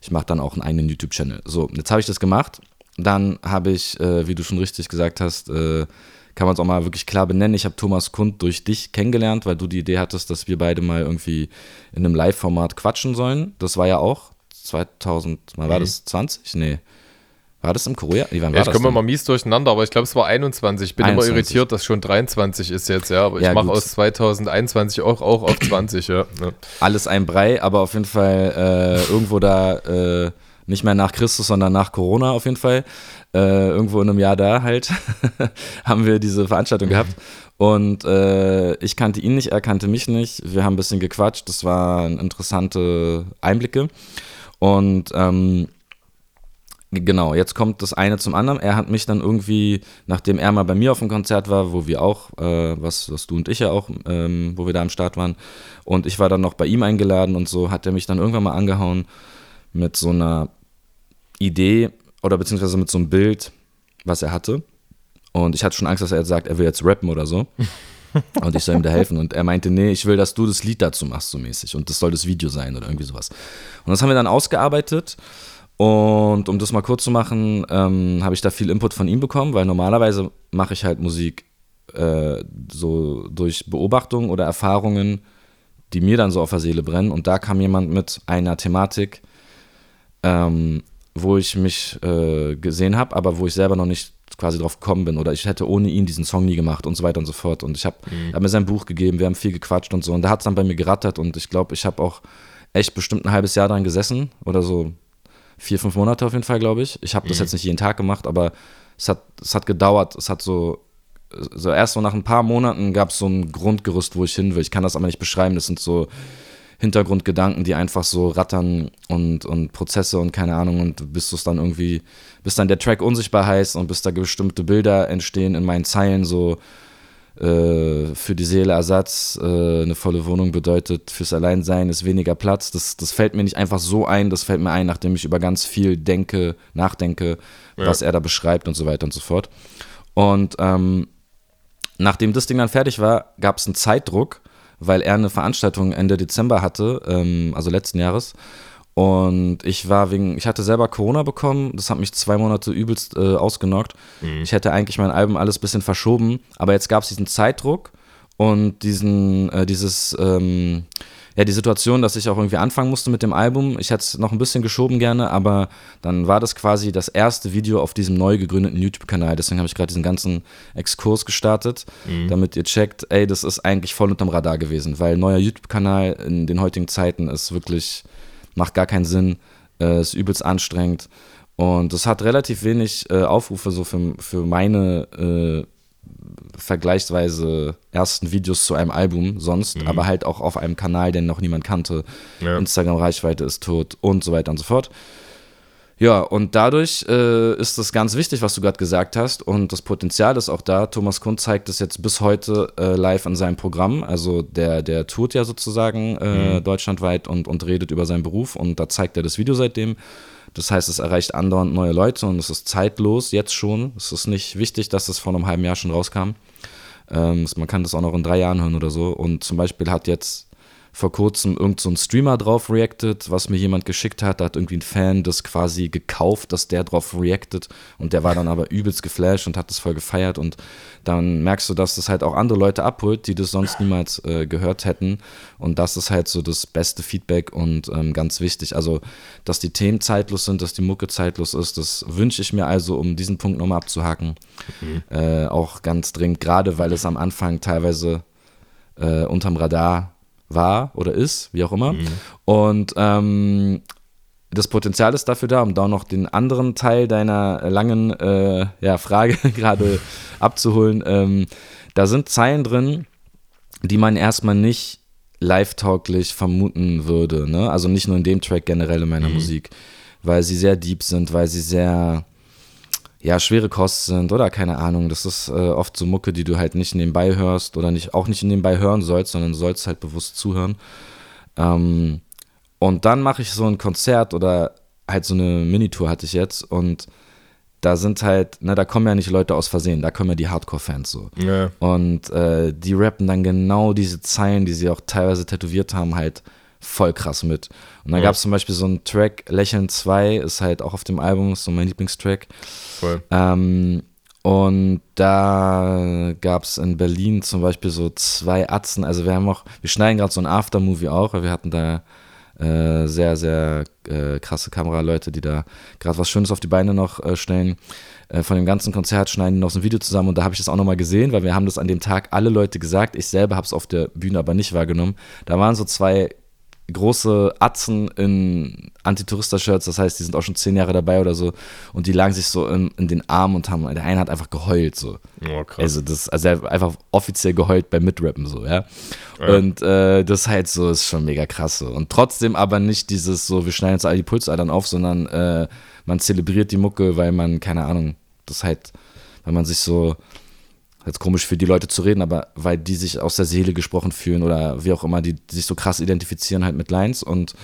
ich mache dann auch einen eigenen YouTube-Channel. So, jetzt habe ich das gemacht. Dann habe ich, äh, wie du schon richtig gesagt hast, äh, kann man es auch mal wirklich klar benennen. Ich habe Thomas Kund durch dich kennengelernt, weil du die Idee hattest, dass wir beide mal irgendwie in einem Live-Format quatschen sollen. Das war ja auch 2000, mal war mhm. das 20? Nee. War das im Korea? Nee, wann ja, ich komme mal mies durcheinander, aber ich glaube, es war 21. Ich bin 21. immer irritiert, dass schon 23 ist jetzt, ja. Aber ja, ich mache aus 2021 auch, auch auf 20, ja. ja. Alles ein Brei, aber auf jeden Fall äh, irgendwo da, äh, nicht mehr nach Christus, sondern nach Corona auf jeden Fall. Äh, irgendwo in einem Jahr da halt, haben wir diese Veranstaltung gehabt. Und äh, ich kannte ihn nicht, er kannte mich nicht. Wir haben ein bisschen gequatscht. Das waren interessante Einblicke. Und ähm, Genau, jetzt kommt das eine zum anderen. Er hat mich dann irgendwie, nachdem er mal bei mir auf dem Konzert war, wo wir auch, äh, was, was du und ich ja auch, ähm, wo wir da am Start waren, und ich war dann noch bei ihm eingeladen und so, hat er mich dann irgendwann mal angehauen mit so einer Idee oder beziehungsweise mit so einem Bild, was er hatte. Und ich hatte schon Angst, dass er jetzt sagt, er will jetzt rappen oder so. und ich soll ihm da helfen. Und er meinte, nee, ich will, dass du das Lied dazu machst, so mäßig. Und das soll das Video sein oder irgendwie sowas. Und das haben wir dann ausgearbeitet. Und um das mal kurz zu machen, ähm, habe ich da viel Input von ihm bekommen, weil normalerweise mache ich halt Musik äh, so durch Beobachtungen oder Erfahrungen, die mir dann so auf der Seele brennen. Und da kam jemand mit einer Thematik, ähm, wo ich mich äh, gesehen habe, aber wo ich selber noch nicht quasi drauf gekommen bin oder ich hätte ohne ihn diesen Song nie gemacht und so weiter und so fort. Und ich habe mhm. hab mir sein Buch gegeben, wir haben viel gequatscht und so. Und da hat es dann bei mir gerattert und ich glaube, ich habe auch echt bestimmt ein halbes Jahr dran gesessen oder so vier, fünf Monate auf jeden Fall, glaube ich. Ich habe das mhm. jetzt nicht jeden Tag gemacht, aber es hat, es hat gedauert. Es hat so, so erst so nach ein paar Monaten gab es so ein Grundgerüst, wo ich hin will. Ich kann das aber nicht beschreiben. Das sind so Hintergrundgedanken, die einfach so rattern und, und Prozesse und keine Ahnung und bis du es dann irgendwie, bis dann der Track unsichtbar heißt und bis da bestimmte Bilder entstehen in meinen Zeilen, so äh, für die Seele Ersatz, äh, eine volle Wohnung bedeutet fürs Alleinsein ist weniger Platz. Das, das fällt mir nicht einfach so ein, das fällt mir ein, nachdem ich über ganz viel denke, nachdenke, ja. was er da beschreibt und so weiter und so fort. Und ähm, nachdem das Ding dann fertig war, gab es einen Zeitdruck weil er eine Veranstaltung Ende Dezember hatte, ähm, also letzten Jahres. Und ich war wegen, ich hatte selber Corona bekommen, das hat mich zwei Monate übelst äh, ausgenockt. Mhm. Ich hätte eigentlich mein Album alles ein bisschen verschoben, aber jetzt gab es diesen Zeitdruck und diesen, äh, dieses, ähm, ja, die Situation, dass ich auch irgendwie anfangen musste mit dem Album. Ich hätte es noch ein bisschen geschoben gerne, aber dann war das quasi das erste Video auf diesem neu gegründeten YouTube-Kanal. Deswegen habe ich gerade diesen ganzen Exkurs gestartet, mhm. damit ihr checkt, ey, das ist eigentlich voll unterm Radar gewesen, weil neuer YouTube-Kanal in den heutigen Zeiten ist wirklich, macht gar keinen Sinn, äh, ist übelst anstrengend. Und es hat relativ wenig äh, Aufrufe so für, für meine äh, vergleichsweise ersten Videos zu einem Album sonst, mhm. aber halt auch auf einem Kanal, den noch niemand kannte. Ja. Instagram-Reichweite ist tot und so weiter und so fort. Ja, und dadurch äh, ist es ganz wichtig, was du gerade gesagt hast. Und das Potenzial ist auch da. Thomas Kund zeigt es jetzt bis heute äh, live in seinem Programm. Also der, der tourt ja sozusagen äh, mhm. deutschlandweit und, und redet über seinen Beruf. Und da zeigt er das Video seitdem. Das heißt, es erreicht andauernd neue Leute und es ist zeitlos jetzt schon. Es ist nicht wichtig, dass es vor einem halben Jahr schon rauskam. Ähm, man kann das auch noch in drei Jahren hören oder so. Und zum Beispiel hat jetzt vor kurzem irgend so ein Streamer drauf reacted, was mir jemand geschickt hat. Da hat irgendwie ein Fan das quasi gekauft, dass der drauf reacted und der war dann aber übelst geflasht und hat das voll gefeiert und dann merkst du, dass das halt auch andere Leute abholt, die das sonst niemals äh, gehört hätten und das ist halt so das beste Feedback und ähm, ganz wichtig. Also, dass die Themen zeitlos sind, dass die Mucke zeitlos ist, das wünsche ich mir also, um diesen Punkt nochmal abzuhaken. Mhm. Äh, auch ganz dringend, gerade weil es am Anfang teilweise äh, unterm Radar war oder ist, wie auch immer. Mhm. Und ähm, das Potenzial ist dafür da, um da noch den anderen Teil deiner langen äh, ja, Frage gerade abzuholen. Ähm, da sind Zeilen drin, die man erstmal nicht live-tauglich vermuten würde. Ne? Also nicht nur in dem Track, generell in meiner mhm. Musik. Weil sie sehr deep sind, weil sie sehr ja, schwere Kost sind oder keine Ahnung. Das ist äh, oft so Mucke, die du halt nicht nebenbei hörst oder nicht, auch nicht nebenbei hören sollst, sondern du sollst halt bewusst zuhören. Ähm, und dann mache ich so ein Konzert oder halt so eine Minitour hatte ich jetzt und da sind halt, ne, da kommen ja nicht Leute aus Versehen, da kommen ja die Hardcore-Fans so. Ja. Und äh, die rappen dann genau diese Zeilen, die sie auch teilweise tätowiert haben, halt voll krass mit. Und dann ja. gab es zum Beispiel so einen Track, Lächeln 2, ist halt auch auf dem Album, ist so mein Lieblingstrack. Voll. Ähm, und da gab es in Berlin zum Beispiel so zwei Atzen. Also wir haben auch, wir schneiden gerade so ein Aftermovie auch, weil wir hatten da äh, sehr, sehr äh, krasse Kameraleute, die da gerade was Schönes auf die Beine noch äh, stellen. Äh, von dem ganzen Konzert schneiden noch so ein Video zusammen und da habe ich das auch nochmal gesehen, weil wir haben das an dem Tag alle Leute gesagt. Ich selber habe es auf der Bühne aber nicht wahrgenommen. Da waren so zwei große Atzen in Antitourista-Shirts, das heißt, die sind auch schon zehn Jahre dabei oder so und die lagen sich so in, in den Armen und haben, der eine hat einfach geheult so. Oh, krass. Also, das, also er hat einfach offiziell geheult beim Mitrappen so, ja. ja. Und äh, das halt so, ist schon mega krass so. Und trotzdem aber nicht dieses so, wir schneiden jetzt all die Pulsadern auf, sondern äh, man zelebriert die Mucke, weil man, keine Ahnung, das halt, weil man sich so, jetzt komisch für die Leute zu reden, aber weil die sich aus der Seele gesprochen fühlen oder wie auch immer, die, die sich so krass identifizieren halt mit Lines und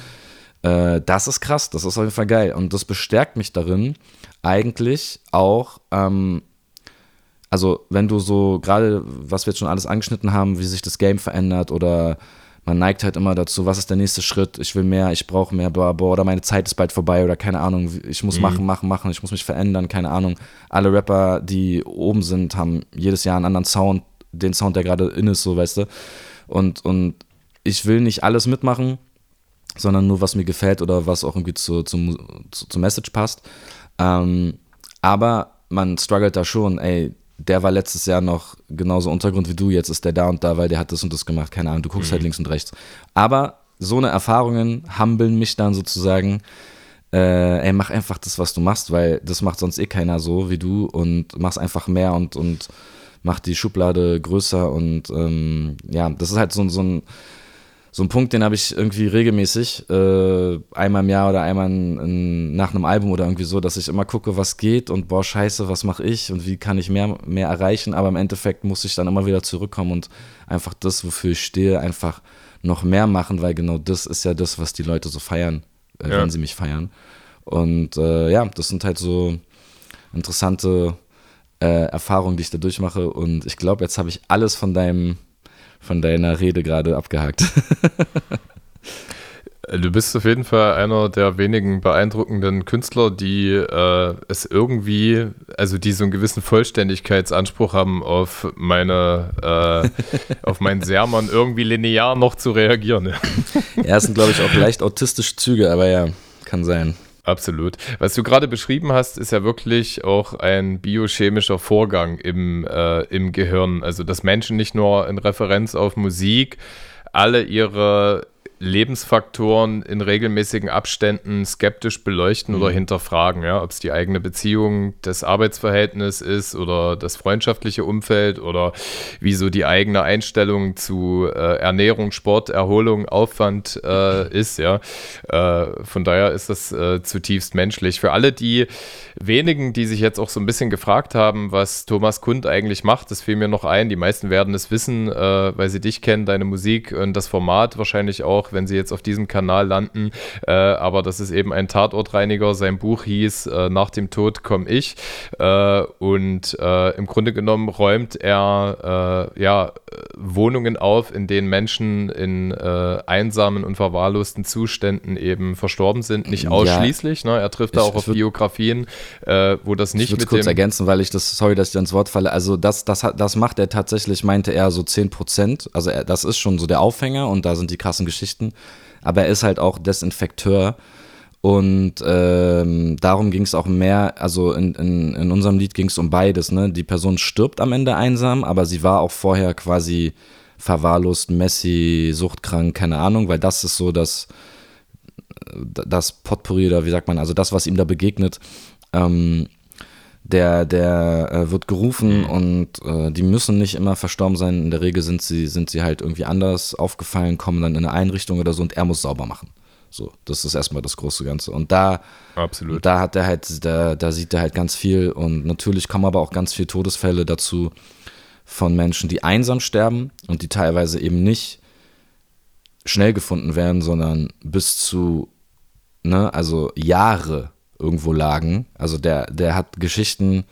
äh, das ist krass, das ist auf jeden Fall geil und das bestärkt mich darin, eigentlich auch, ähm, also wenn du so gerade, was wir jetzt schon alles angeschnitten haben, wie sich das Game verändert oder man neigt halt immer dazu, was ist der nächste Schritt? Ich will mehr, ich brauche mehr, bla, bla, oder meine Zeit ist bald vorbei oder keine Ahnung, ich muss mhm. machen, machen, machen, ich muss mich verändern, keine Ahnung. Alle Rapper, die oben sind, haben jedes Jahr einen anderen Sound, den Sound, der gerade in ist, so, weißt du. Und, und ich will nicht alles mitmachen, sondern nur, was mir gefällt oder was auch irgendwie zu, zu, zu, zu Message passt. Ähm, aber man struggelt da schon, ey, der war letztes Jahr noch genauso Untergrund wie du, jetzt ist der da und da, weil der hat das und das gemacht, keine Ahnung, du guckst halt mhm. halt links und rechts. Aber so eine Erfahrungen humbeln mich dann sozusagen, äh, ey, mach einfach das, was du machst, weil das macht sonst eh keiner so wie du und machst einfach mehr und, und mach die Schublade größer und ähm, ja, das ist halt so, so ein so ein Punkt, den habe ich irgendwie regelmäßig, äh, einmal im Jahr oder einmal in, in, nach einem Album oder irgendwie so, dass ich immer gucke, was geht und boah, scheiße, was mache ich und wie kann ich mehr, mehr erreichen, aber im Endeffekt muss ich dann immer wieder zurückkommen und einfach das, wofür ich stehe, einfach noch mehr machen, weil genau das ist ja das, was die Leute so feiern, äh, ja. wenn sie mich feiern. Und äh, ja, das sind halt so interessante äh, Erfahrungen, die ich da durchmache und ich glaube, jetzt habe ich alles von deinem von deiner Rede gerade abgehakt. Du bist auf jeden Fall einer der wenigen beeindruckenden Künstler, die äh, es irgendwie, also die so einen gewissen Vollständigkeitsanspruch haben, auf meine, äh, auf meinen Sermon irgendwie linear noch zu reagieren. ja, es sind, glaube ich, auch leicht autistische Züge, aber ja, kann sein. Absolut. Was du gerade beschrieben hast, ist ja wirklich auch ein biochemischer Vorgang im, äh, im Gehirn. Also, dass Menschen nicht nur in Referenz auf Musik alle ihre Lebensfaktoren in regelmäßigen Abständen skeptisch beleuchten mhm. oder hinterfragen, ja, ob es die eigene Beziehung, das Arbeitsverhältnis ist oder das freundschaftliche Umfeld oder wie so die eigene Einstellung zu äh, Ernährung, Sport, Erholung, Aufwand äh, ist, ja. Äh, von daher ist das äh, zutiefst menschlich. Für alle die wenigen, die sich jetzt auch so ein bisschen gefragt haben, was Thomas Kund eigentlich macht, das fiel mir noch ein. Die meisten werden es wissen, äh, weil sie dich kennen, deine Musik und das Format wahrscheinlich auch wenn sie jetzt auf diesem Kanal landen. Äh, aber das ist eben ein Tatortreiniger. Sein Buch hieß äh, Nach dem Tod komme ich. Äh, und äh, im Grunde genommen räumt er äh, ja, Wohnungen auf, in denen Menschen in einsamen und verwahrlosten Zuständen eben verstorben sind. Nicht ausschließlich. Ja. Ne? Er trifft da auch auf Biografien, wo das nicht ich mit kurz ergänzen, weil ich das, sorry, dass ich da ins Wort falle. Also das, das, das macht er tatsächlich, meinte er, so 10 Prozent. Also er, das ist schon so der Aufhänger und da sind die krassen Geschichten Geschichten. Aber er ist halt auch Desinfekteur. Und ähm, darum ging es auch mehr, also in, in, in unserem Lied ging es um beides. Ne? Die Person stirbt am Ende einsam, aber sie war auch vorher quasi verwahrlost, Messi, suchtkrank, keine Ahnung, weil das ist so das, das Potpourri oder wie sagt man, also das, was ihm da begegnet. Ähm, der, der äh, wird gerufen mhm. und äh, die müssen nicht immer verstorben sein. In der Regel sind sie, sind sie halt irgendwie anders aufgefallen, kommen dann in eine Einrichtung oder so und er muss sauber machen. So, das ist erstmal das große Ganze. Und da, Absolut. da hat er halt, da, da sieht er halt ganz viel und natürlich kommen aber auch ganz viele Todesfälle dazu von Menschen, die einsam sterben und die teilweise eben nicht schnell gefunden werden, sondern bis zu, ne, also Jahre irgendwo lagen. Also der, der hat Geschichten,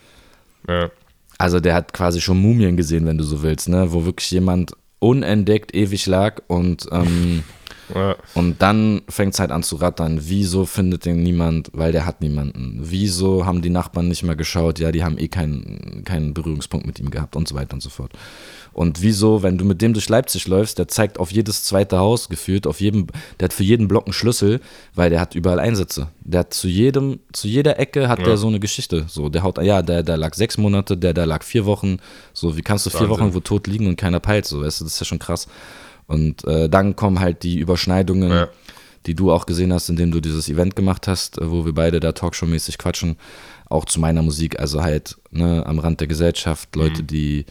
ja. also der hat quasi schon Mumien gesehen, wenn du so willst, ne? Wo wirklich jemand unentdeckt ewig lag und ähm, ja. Und dann fängt es halt an zu rattern. Wieso findet den niemand? Weil der hat niemanden. Wieso haben die Nachbarn nicht mehr geschaut? Ja, die haben eh keinen, keinen Berührungspunkt mit ihm gehabt und so weiter und so fort. Und wieso, wenn du mit dem durch Leipzig läufst, der zeigt auf jedes zweite Haus gefühlt, auf jedem, der hat für jeden Block einen Schlüssel, weil der hat überall Einsätze. Der hat zu jedem, zu jeder Ecke hat ja. der so eine Geschichte. So, der haut, ja, der, der lag sechs Monate, der, der lag vier Wochen. So, wie kannst du vier Wahnsinn. Wochen wo tot liegen und keiner peilt? So, weißt du, das ist ja schon krass. Und äh, dann kommen halt die Überschneidungen, ja. die du auch gesehen hast, indem du dieses Event gemacht hast, äh, wo wir beide da Talkshow-mäßig quatschen, auch zu meiner Musik. Also halt ne, am Rand der Gesellschaft, Leute, mhm. die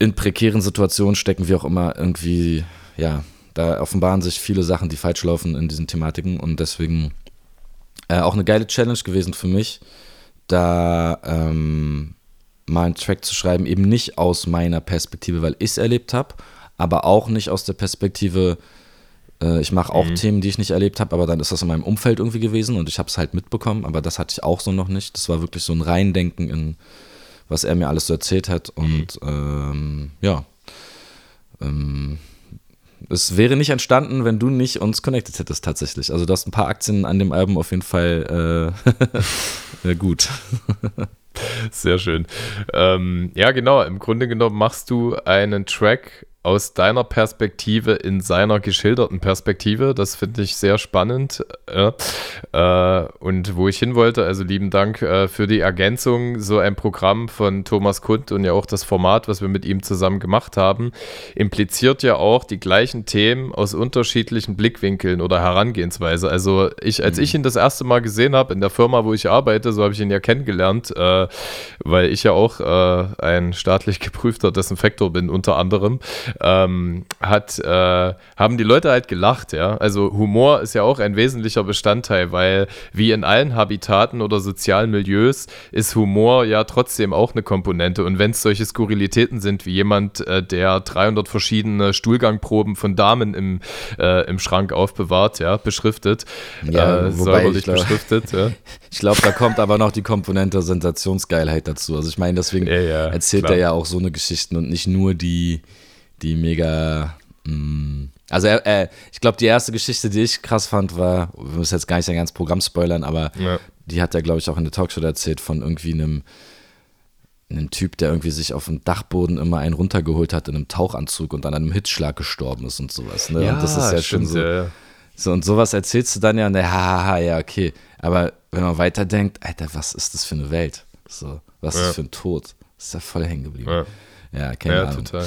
in prekären Situationen stecken, wie auch immer, irgendwie, ja, da offenbaren sich viele Sachen, die falsch laufen in diesen Thematiken und deswegen äh, auch eine geile Challenge gewesen für mich, da ähm, mal einen Track zu schreiben, eben nicht aus meiner Perspektive, weil ich es erlebt habe, aber auch nicht aus der Perspektive, äh, ich mache auch mhm. Themen, die ich nicht erlebt habe, aber dann ist das in meinem Umfeld irgendwie gewesen und ich habe es halt mitbekommen, aber das hatte ich auch so noch nicht. Das war wirklich so ein Reindenken in was er mir alles so erzählt hat. Mhm. Und mhm. ähm, ja, ähm, es wäre nicht entstanden, wenn du nicht uns connected hättest tatsächlich. Also du hast ein paar Aktien an dem Album auf jeden Fall äh, gut. Sehr schön. Ähm, ja, genau. Im Grunde genommen machst du einen Track aus deiner Perspektive in seiner geschilderten Perspektive. Das finde ich sehr spannend. Äh, und wo ich hin wollte, also lieben Dank äh, für die Ergänzung. So ein Programm von Thomas Kund und ja auch das Format, was wir mit ihm zusammen gemacht haben, impliziert ja auch die gleichen Themen aus unterschiedlichen Blickwinkeln oder Herangehensweise. Also ich, als mhm. ich ihn das erste Mal gesehen habe in der Firma, wo ich arbeite, so habe ich ihn ja kennengelernt, äh, weil ich ja auch ein staatlich geprüfter Desinfektor bin, unter anderem ähm, hat, äh, haben die Leute halt gelacht, ja. Also Humor ist ja auch ein wesentlicher Bestandteil, weil wie in allen Habitaten oder sozialen Milieus ist Humor ja trotzdem auch eine Komponente. Und wenn es solche Skurrilitäten sind, wie jemand, äh, der 300 verschiedene Stuhlgangproben von Damen im, äh, im Schrank aufbewahrt, ja, beschriftet, ja, äh, säuberlich glaub, beschriftet. Ja. Ich glaube, da kommt aber noch die Komponente Sensationsgeilheit dazu. Also ich meine, deswegen ja, ja, erzählt klar. er ja auch so eine Geschichten und nicht nur die die mega. Mh, mm, also äh, ich glaube, die erste Geschichte, die ich krass fand, war, wir müssen jetzt gar nicht sein ganzes Programm spoilern, aber ja. die hat er, glaube ich, auch in der Talkshow erzählt von irgendwie einem, einem Typ, der irgendwie sich auf dem Dachboden immer einen runtergeholt hat in einem Tauchanzug und an einem Hitzschlag gestorben ist und sowas. Ne? Ja, und das ist ja schon so, ja. so. Und sowas erzählst du dann ja und der, haha, ja, okay. Aber wenn man weiterdenkt, Alter, was ist das für eine Welt? So, was ja. ist das für ein Tod? Das ist ja voll hängen geblieben. Ja. Keine ja, Ahnung. total.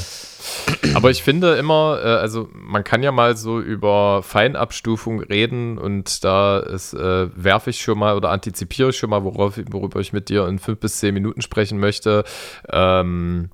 Aber ich finde immer, äh, also man kann ja mal so über Feinabstufung reden und da ist, äh, werfe ich schon mal oder antizipiere ich schon mal, worauf, worüber ich mit dir in fünf bis zehn Minuten sprechen möchte. Ähm,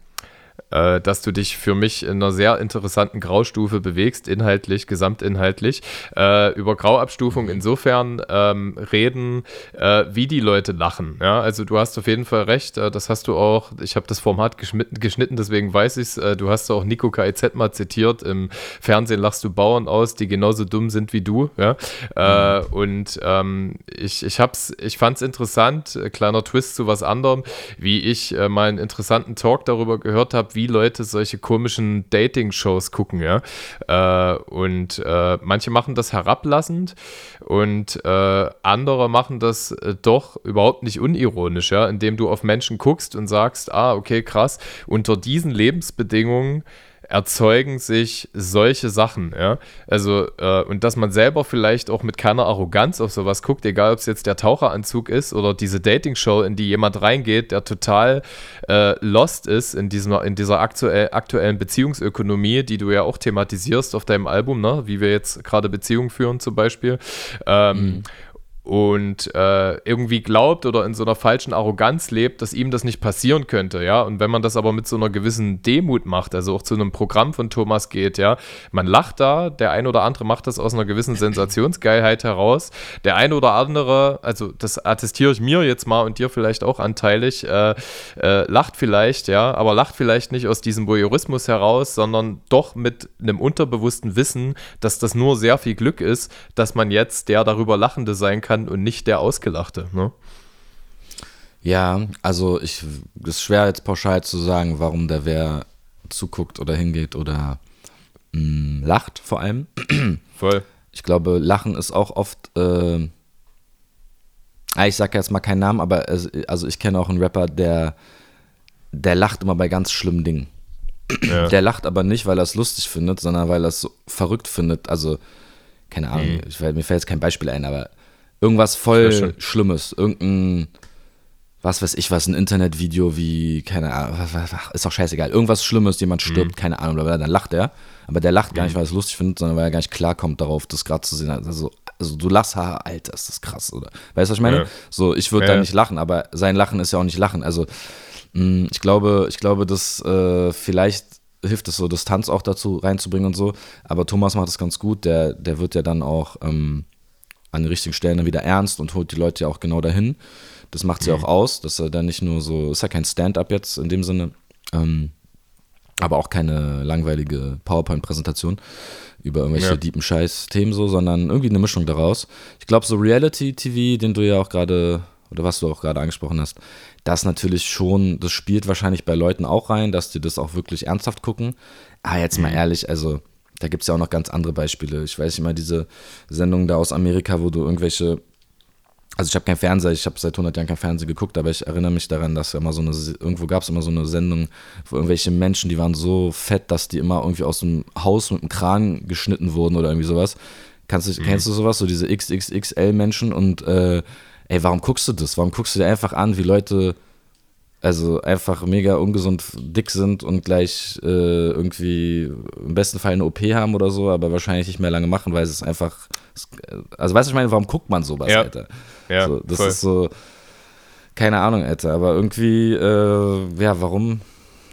äh, dass du dich für mich in einer sehr interessanten Graustufe bewegst, inhaltlich, gesamtinhaltlich. Äh, über Grauabstufung insofern ähm, reden, äh, wie die Leute lachen. Ja? Also du hast auf jeden Fall recht, äh, das hast du auch, ich habe das Format geschnitten, geschnitten deswegen weiß ich es, äh, du hast auch Nico KIZ mal zitiert, im Fernsehen lachst du Bauern aus, die genauso dumm sind wie du. Ja? Äh, mhm. und ähm, ich, ich, ich fand es interessant, kleiner Twist zu was anderem, wie ich mal einen interessanten Talk darüber gehört habe, wie Leute solche komischen Dating-Shows gucken, ja. Äh, und äh, manche machen das herablassend und äh, andere machen das äh, doch überhaupt nicht unironisch, ja, indem du auf Menschen guckst und sagst, ah, okay, krass, unter diesen Lebensbedingungen erzeugen sich solche Sachen, ja. Also, äh, und dass man selber vielleicht auch mit keiner Arroganz auf sowas guckt, egal ob es jetzt der Taucheranzug ist oder diese Dating-Show, in die jemand reingeht, der total äh, lost ist in, diesem, in dieser aktuell, aktuellen Beziehungsökonomie, die du ja auch thematisierst auf deinem Album, ne? wie wir jetzt gerade Beziehungen führen zum Beispiel. Ähm, mhm und äh, irgendwie glaubt oder in so einer falschen Arroganz lebt, dass ihm das nicht passieren könnte, ja. Und wenn man das aber mit so einer gewissen Demut macht, also auch zu einem Programm von Thomas geht, ja, man lacht da, der ein oder andere macht das aus einer gewissen Sensationsgeilheit heraus, der ein oder andere, also das attestiere ich mir jetzt mal und dir vielleicht auch anteilig, äh, äh, lacht vielleicht, ja, aber lacht vielleicht nicht aus diesem Voyeurismus heraus, sondern doch mit einem unterbewussten Wissen, dass das nur sehr viel Glück ist, dass man jetzt der darüber Lachende sein kann kann und nicht der Ausgelachte. Ne? Ja, also ich ist schwer jetzt pauschal zu sagen, warum der wer zuguckt oder hingeht oder mh, mm, lacht vor allem. Voll. Ich glaube, Lachen ist auch oft. Äh, ah, ich sage jetzt mal keinen Namen, aber also ich kenne auch einen Rapper, der der lacht immer bei ganz schlimmen Dingen. Ja. Der lacht aber nicht, weil er es lustig findet, sondern weil er es so verrückt findet. Also keine Ahnung, mhm. ich, mir fällt jetzt kein Beispiel ein, aber Irgendwas voll Schlimmes. Irgendein, was weiß ich was, ein Internetvideo wie, keine Ahnung, ist doch scheißegal. Irgendwas Schlimmes, jemand stirbt, mhm. keine Ahnung, dann lacht er. Aber der lacht gar nicht, mhm. weil er es lustig findet, sondern weil er gar nicht klarkommt darauf, das gerade zu sehen. Also, also du lachst, ha, Alter, ist das krass, oder? Weißt du, was ich meine? Ja. So, ich würde ja, da nicht lachen, aber sein Lachen ist ja auch nicht Lachen. Also, mh, mm, ich glaube, ich glaube, dass äh, vielleicht hilft es so, Distanz auch dazu reinzubringen und so. Aber Thomas macht das ganz gut. Der, der wird ja dann auch ähm, an den richtigen Stellen dann wieder ernst und holt die Leute ja auch genau dahin. Das macht sie mhm. auch aus, dass er dann nicht nur so, ist ja kein Stand-up jetzt in dem Sinne, ähm, aber auch keine langweilige PowerPoint-Präsentation über irgendwelche ja. deepen Scheiß-Themen so, sondern irgendwie eine Mischung daraus. Ich glaube, so Reality-TV, den du ja auch gerade, oder was du auch gerade angesprochen hast, das natürlich schon, das spielt wahrscheinlich bei Leuten auch rein, dass die das auch wirklich ernsthaft gucken. Ah, jetzt mal mhm. ehrlich, also da gibt es ja auch noch ganz andere Beispiele. Ich weiß immer diese Sendung da aus Amerika, wo du irgendwelche also ich habe keinen Fernseher, ich habe seit 100 Jahren kein Fernsehen geguckt, aber ich erinnere mich daran, dass immer so eine, irgendwo gab es immer so eine Sendung, wo irgendwelche Menschen, die waren so fett, dass die immer irgendwie aus dem Haus mit einem Kran geschnitten wurden oder irgendwie sowas. Kannst du, mhm. Kennst du sowas, so diese XXXL-Menschen und äh, ey, warum guckst du das? Warum guckst du dir einfach an, wie Leute also einfach mega ungesund dick sind und gleich äh, irgendwie im besten Fall eine OP haben oder so, aber wahrscheinlich nicht mehr lange machen, weil es einfach, also weißt du, ich meine, warum guckt man sowas, ja. Alter? Ja, so, das voll. ist so, keine Ahnung, Alter, aber irgendwie, äh, ja, warum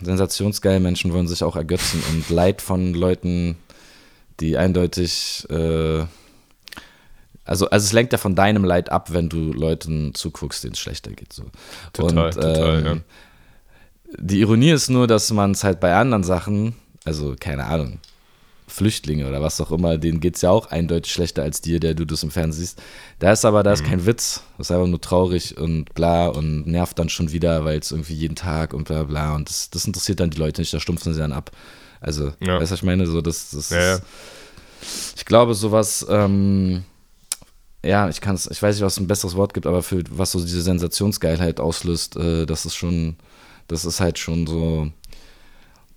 sensationsgeile Menschen wollen sich auch ergötzen und Leid von Leuten, die eindeutig, äh, also, also es lenkt ja von deinem Leid ab, wenn du Leuten zuguckst, denen es schlechter geht. So. Total, und, total, ähm, ja. Die Ironie ist nur, dass man es halt bei anderen Sachen, also keine Ahnung, Flüchtlinge oder was auch immer, denen geht es ja auch eindeutig schlechter als dir, der du das im Fernsehen siehst. Da ist aber, da ist kein Witz. Das ist einfach nur traurig und bla und nervt dann schon wieder, weil es irgendwie jeden Tag und bla bla und das, das interessiert dann die Leute nicht, da stumpfen sie dann ab. Also, Ja. weißt du, was ich meine? So, das, das Ja, ja. ist, ich glaube, sowas, ähm, ja, ich kann es, ich weiß nicht, was ein besseres Wort gibt, aber für was so diese Sensationsgeilheit auslöst, äh, das ist schon, das ist halt schon so,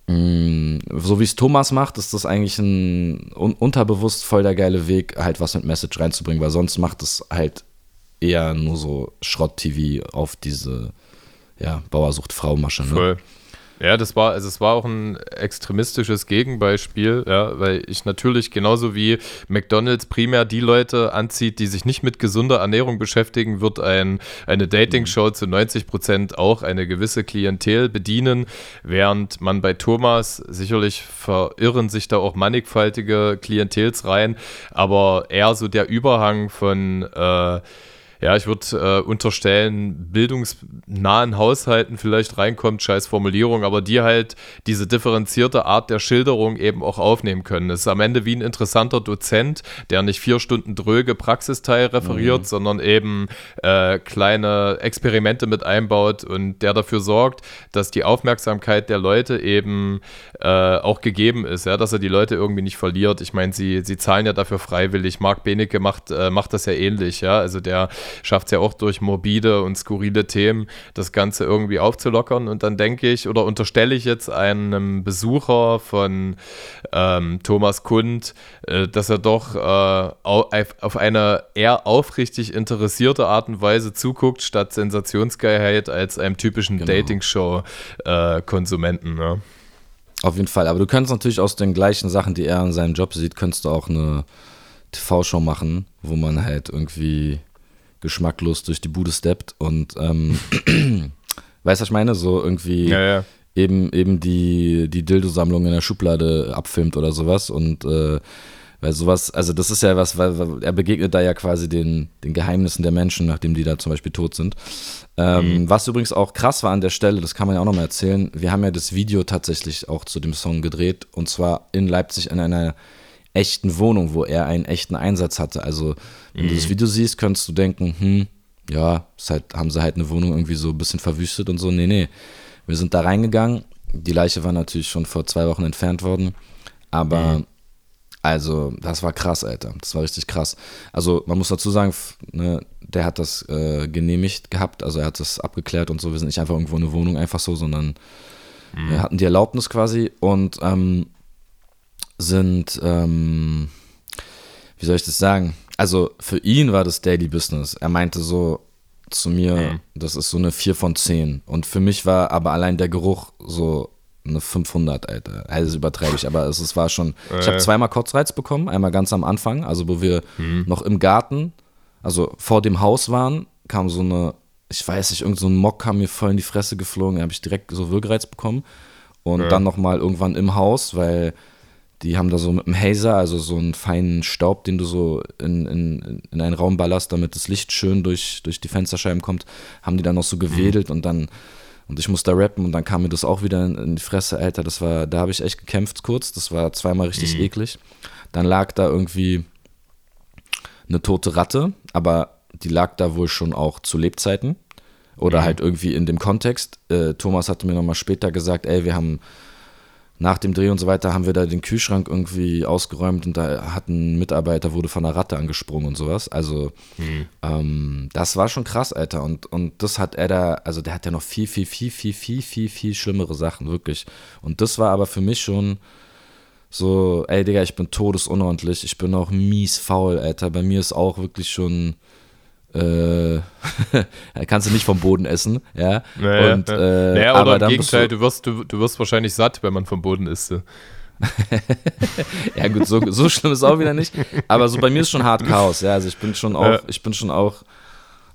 mh, so wie es Thomas macht, ist das eigentlich ein un unterbewusst voll der geile Weg, halt was mit Message reinzubringen, weil sonst macht es halt eher nur so Schrott-TV auf diese, ja, Bauersucht-Frau-Masche, ne? Voll. Ja, das war, also es war auch ein extremistisches Gegenbeispiel, ja, weil ich natürlich genauso wie McDonalds primär die Leute anzieht, die sich nicht mit gesunder Ernährung beschäftigen, wird ein, eine Dating-Show zu 90 Prozent auch eine gewisse Klientel bedienen, während man bei Thomas sicherlich verirren sich da auch mannigfaltige Klientels rein, aber eher so der Überhang von äh, ja, ich würde äh, unterstellen, bildungsnahen Haushalten vielleicht reinkommt, scheiß Formulierung, aber die halt diese differenzierte Art der Schilderung eben auch aufnehmen können. Es ist am Ende wie ein interessanter Dozent, der nicht vier Stunden dröge Praxisteil referiert, sondern eben äh, kleine Experimente mit einbaut und der dafür sorgt, dass die Aufmerksamkeit der Leute eben äh, auch gegeben ist, ja, dass er die Leute irgendwie nicht verliert. Ich meine, sie, sie zahlen ja dafür freiwillig. Marc Benecke macht, äh, macht das ja ähnlich, ja. Also der schafft es ja auch durch morbide und skurrile Themen, das Ganze irgendwie aufzulockern. Und dann denke ich oder unterstelle ich jetzt einem Besucher von ähm, Thomas Kund, äh, dass er doch äh, au- auf- eine eher aufrichtig interessierte Art und Weise zuguckt, statt Sensationsgeilheit als einem typischen Genau. Dating-Show-Konsumenten. ne? Auf jeden Fall. Aber du könntest natürlich aus den gleichen Sachen, die er in seinem Job sieht, könntest du auch eine TV-Show machen, wo man halt irgendwie geschmacklos durch die Bude steppt und ähm, weißt du, was ich meine? So irgendwie Ja, ja. eben, eben die, die Dildo-Sammlung in der Schublade abfilmt oder sowas und äh, weil sowas, also das ist ja was, weil, er begegnet da ja quasi den, den Geheimnissen der Menschen, nachdem die da zum Beispiel tot sind. Ähm, Was übrigens auch krass war an der Stelle, das kann man ja auch nochmal erzählen, wir haben ja das Video tatsächlich auch zu dem Song gedreht und zwar in Leipzig in einer echten Wohnung, wo er einen echten Einsatz hatte. Also wenn du das Video siehst, könntest du denken, hm, ja, halt, haben sie halt eine Wohnung irgendwie so ein bisschen verwüstet und so. Nee, nee. Wir sind da reingegangen. Die Leiche war natürlich schon vor zwei Wochen entfernt worden. Aber also, das war krass, Alter. Das war richtig krass. Also, man muss dazu sagen, ne, der hat das äh, genehmigt gehabt. Also, er hat das abgeklärt und so. Wir sind nicht einfach irgendwo in eine Wohnung einfach so, sondern wir hatten die Erlaubnis quasi und ähm, sind, ähm, wie soll ich das sagen? Also, für ihn war das Daily Business. Er meinte so zu mir, das ist so eine 4 von 10. Und für mich war aber allein der Geruch so eine 500, Alter. Also das übertreibe ich, aber es, es war schon. Ich habe Äh. zweimal Kotzreiz bekommen, einmal ganz am Anfang, also wo wir noch im Garten, also vor dem Haus waren, kam so eine, ich weiß nicht, irgend so ein Mock kam mir voll in die Fresse geflogen, da habe ich direkt so Würgereiz bekommen. Und dann nochmal irgendwann im Haus, weil die haben da so mit dem Hazer, also so einen feinen Staub, den du so in, in, in einen Raum ballerst, damit das Licht schön durch, durch die Fensterscheiben kommt, haben die dann noch so gewedelt und dann, und ich musste da rappen und dann kam mir das auch wieder in, die Fresse, Alter, das war, da habe ich echt gekämpft kurz, das war zweimal richtig eklig. Dann lag da irgendwie eine tote Ratte, aber die lag da wohl schon auch zu Lebzeiten. Oder halt irgendwie in dem Kontext. Äh, Thomas hatte mir nochmal später gesagt, ey, wir haben nach dem Dreh und so weiter haben wir da den Kühlschrank irgendwie ausgeräumt und da hat ein Mitarbeiter, wurde von einer Ratte angesprungen und sowas. Also mhm. ähm, das war schon krass, Alter. Und, und das hat er da, also der hat ja noch viel, viel, viel, viel, viel, viel, viel schlimmere Sachen, wirklich. Und das war aber für mich schon so, ey Digga, ich bin todesunordentlich, ich bin auch mies faul, Alter. Bei mir ist auch wirklich schon äh, kannst du nicht vom Boden essen, ja. Naja, und, äh, naja, aber im Gegenteil, du, du, wirst, du, du wirst wahrscheinlich satt, wenn man vom Boden isst. ja gut, so, so schlimm ist auch wieder nicht. Aber so bei mir ist schon hart Chaos, ja. Also ich bin schon auch, ja. ich bin schon auch,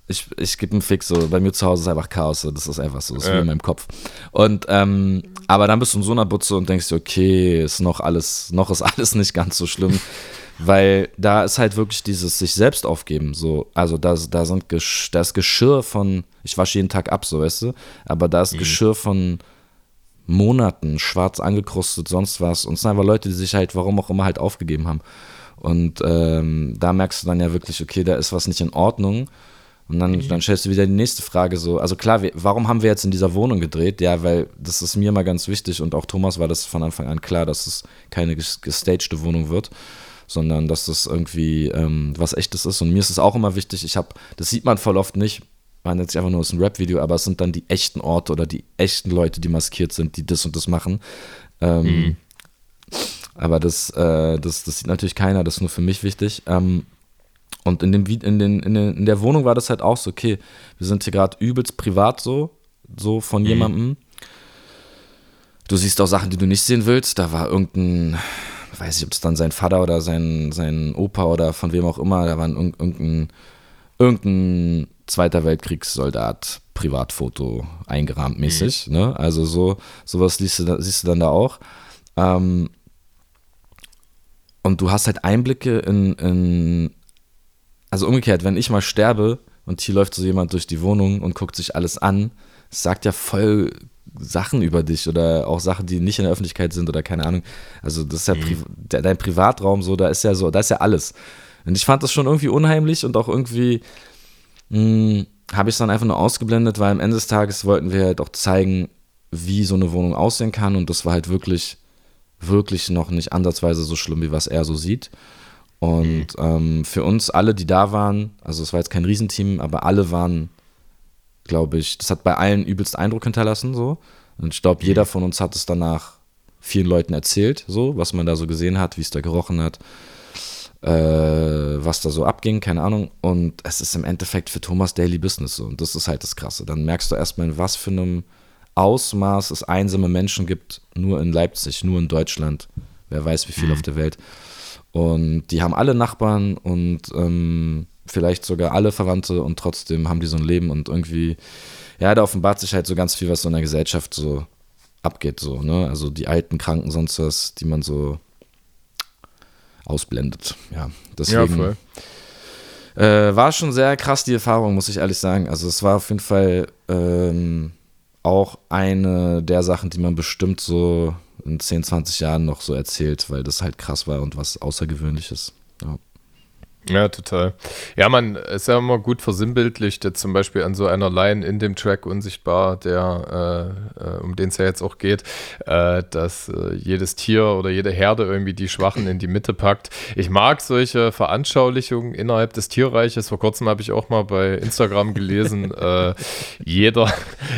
ich, ich gebe einen Fix, so bei mir zu Hause ist einfach Chaos, so. das ist einfach so, das ist ja. wie in meinem Kopf. Und ähm, aber dann bist du in so einer Butze und denkst dir, okay, ist noch alles, noch ist alles nicht ganz so schlimm. Weil da ist halt wirklich dieses sich selbst aufgeben. So, also da, da sind Gesch da ist Geschirr von, ich wasche jeden Tag ab, so weißt du, aber da ist mhm. Geschirr von Monaten, schwarz angekrustet, sonst was. Und es sind einfach Leute, die sich halt, warum auch immer, halt aufgegeben haben. Und ähm, da merkst du dann ja wirklich, okay, da ist was nicht in Ordnung. Und dann, mhm. dann stellst du wieder die nächste Frage so, also klar, wir, warum haben wir jetzt in dieser Wohnung gedreht? Ja, weil das ist mir mal ganz wichtig und auch Thomas war das von Anfang an klar, dass es keine gestagte Wohnung wird sondern dass das irgendwie ähm, was echtes ist. Und mir ist es auch immer wichtig, ich habe, das sieht man voll oft nicht, man nennt sich einfach nur, es ist ein Rap-Video, aber es sind dann die echten Orte oder die echten Leute, die maskiert sind, die das und das machen. Ähm, mhm. Aber das, äh, das, das sieht natürlich keiner, das ist nur für mich wichtig. Ähm, und in, dem, in, den, in, den, in der Wohnung war das halt auch so, okay, wir sind hier gerade übelst privat so, so von mhm. jemandem. Du siehst auch Sachen, die du nicht sehen willst. Da war irgendein, weiß ich, ob es dann sein Vater oder sein, sein Opa oder von wem auch immer, da war irgendein, irgendein Zweiter Weltkriegssoldat Privatfoto eingerahmt mäßig. Mhm. Ne? Also so, sowas siehst du, siehst du dann da auch. Ähm, und du hast halt Einblicke in, in, also umgekehrt, wenn ich mal sterbe und hier läuft so jemand durch die Wohnung und guckt sich alles an, sagt ja voll Sachen über dich oder auch Sachen, die nicht in der Öffentlichkeit sind oder keine Ahnung. Also das ist ja Pri mhm. dein Privatraum so, da ist ja so, da ist ja alles. Und ich fand das schon irgendwie unheimlich und auch irgendwie hm, habe ich es dann einfach nur ausgeblendet, weil am Ende des Tages wollten wir halt auch zeigen, wie so eine Wohnung aussehen kann und das war halt wirklich, wirklich noch nicht ansatzweise so schlimm, wie was er so sieht. Und mhm. ähm, für uns alle, die da waren, also es war jetzt kein Riesenteam, aber alle waren glaube ich. Das hat bei allen übelst Eindruck hinterlassen, so. Und ich glaube, mhm. jeder von uns hat es danach vielen Leuten erzählt, so, was man da so gesehen hat, wie es da gerochen hat, äh, was da so abging, keine Ahnung. Und es ist im Endeffekt für Thomas Daily Business so. Und das ist halt das Krasse. Dann merkst du erstmal, in was für einem Ausmaß es einsame Menschen gibt, nur in Leipzig, nur in Deutschland. Wer weiß, wie viel mhm. auf der Welt. Und die haben alle Nachbarn und ähm, vielleicht sogar alle Verwandte und trotzdem haben die so ein Leben und irgendwie, ja, da offenbart sich halt so ganz viel, was so in der Gesellschaft so abgeht, so, ne? Also die alten Kranken, sonst was, die man so ausblendet. Ja, deswegen. Ja, voll. Äh, war schon sehr krass, die Erfahrung, muss ich ehrlich sagen. Also es war auf jeden Fall ähm, auch eine der Sachen, die man bestimmt so in 10, 20 Jahren noch so erzählt, weil das halt krass war und was Außergewöhnliches. Ja. Ja, total. Ja, man ist ja immer gut versinnbildlicht, jetzt zum Beispiel an so einer Line in dem Track Unsichtbar, der, äh, äh um den es ja jetzt auch geht, äh, dass äh, jedes Tier oder jede Herde irgendwie die Schwachen in die Mitte packt. Ich mag solche Veranschaulichungen innerhalb des Tierreiches. Vor kurzem habe ich auch mal bei Instagram gelesen, äh, jeder,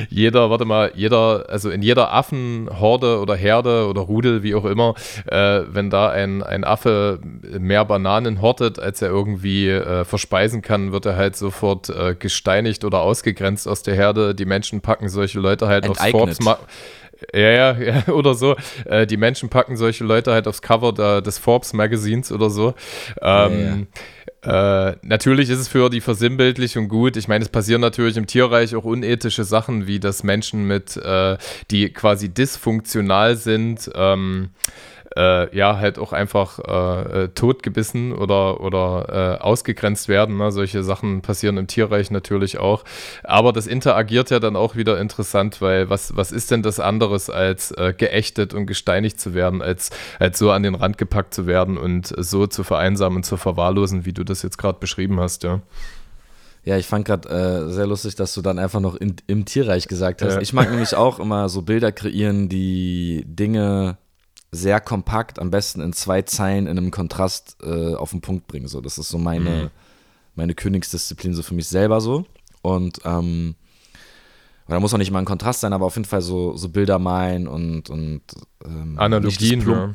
jeder, warte mal, jeder, also in jeder Affenhorde oder Herde oder Rudel, wie auch immer, äh, wenn da ein, ein Affe mehr Bananen hortet, als er irgendwie äh, verspeisen kann, wird er halt sofort äh, gesteinigt oder ausgegrenzt aus der Herde. Die Menschen packen solche Leute halt Enteignet. aufs Forbes. Ja, ja, ja, oder so. Äh, die Menschen packen solche Leute halt aufs Cover da, des Forbes Magazins oder so. Ähm, ja, ja. Äh, natürlich ist es für die Versinnbildlichung gut. Ich meine, es passieren natürlich im Tierreich auch unethische Sachen, wie dass Menschen mit, äh, die quasi dysfunktional sind, ähm, äh, ja, halt auch einfach äh, äh, totgebissen oder, oder äh, ausgegrenzt werden. Ne? Solche Sachen passieren im Tierreich natürlich auch. Aber das interagiert ja dann auch wieder interessant, weil was, was ist denn das anderes, als äh, geächtet und gesteinigt zu werden, als, als so an den Rand gepackt zu werden und so zu vereinsamen und zu verwahrlosen, wie du das jetzt gerade beschrieben hast, ja. Ja, ich fand gerade äh, sehr lustig, dass du dann einfach noch in, im Tierreich gesagt hast. Ja. Ich mag nämlich auch immer so Bilder kreieren, die Dinge sehr kompakt, am besten in zwei Zeilen in einem Kontrast äh, auf den Punkt bringen. So, das ist so meine, mhm. meine Königsdisziplin so für mich selber so. Und ähm, da muss auch nicht mal ein Kontrast sein, aber auf jeden Fall so, so Bilder malen und, und ähm, Analogien, nicht ja.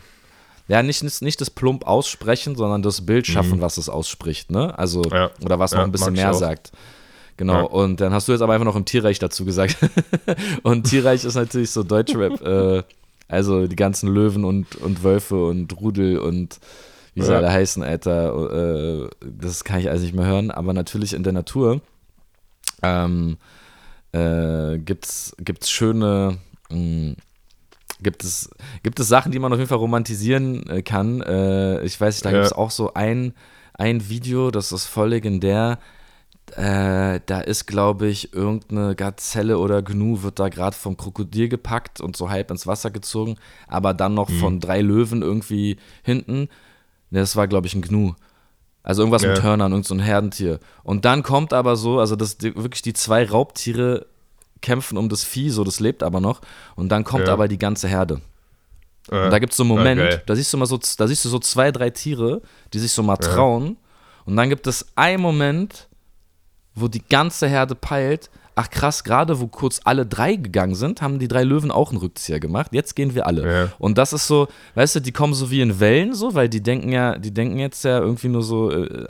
Ja, nicht, nicht das plump aussprechen, sondern das Bild mhm. schaffen, mhm. was es ausspricht, ne? Also, ja. oder was noch ein bisschen mehr sagt. Genau, ja. und dann hast du jetzt aber einfach noch im Tierreich dazu gesagt. und Tierreich ist natürlich so Deutschrap, äh, also die ganzen Löwen und, und Wölfe und Rudel und wie sie ja. alle heißen, Alter. Äh, das kann ich alles nicht mehr hören, aber natürlich in der Natur ähm, äh, gibt's, gibt's schöne, mh, hm, gibt es, gibt es Sachen, die man auf jeden Fall romantisieren äh, kann. Äh, ich weiß nicht, da ja. gibt es auch so ein, ein Video, das ist voll legendär. Äh, da ist, glaube ich, irgendeine Gazelle oder Gnu wird da gerade vom Krokodil gepackt und so halb ins Wasser gezogen, aber dann noch mhm. von drei Löwen irgendwie hinten. Das war, glaube ich, ein Gnu. Also irgendwas ja. mit Hörnern, irgend so ein Herdentier. Und dann kommt aber so, also das wirklich die zwei Raubtiere kämpfen um das Vieh, so das lebt aber noch. Und dann kommt ja. aber die ganze Herde. Äh, und da gibt es so einen Moment, okay. da siehst du mal so, da siehst du so zwei, drei Tiere, die sich so mal trauen. Und dann gibt es einen Moment, wo die ganze Herde peilt, ach krass, gerade wo kurz alle drei gegangen sind, haben die drei Löwen auch einen Rückzieher gemacht. Jetzt gehen wir alle. Ja. Und das ist so, weißt du, die kommen so wie in Wellen so, weil die denken ja, die denken jetzt ja irgendwie nur so, äh,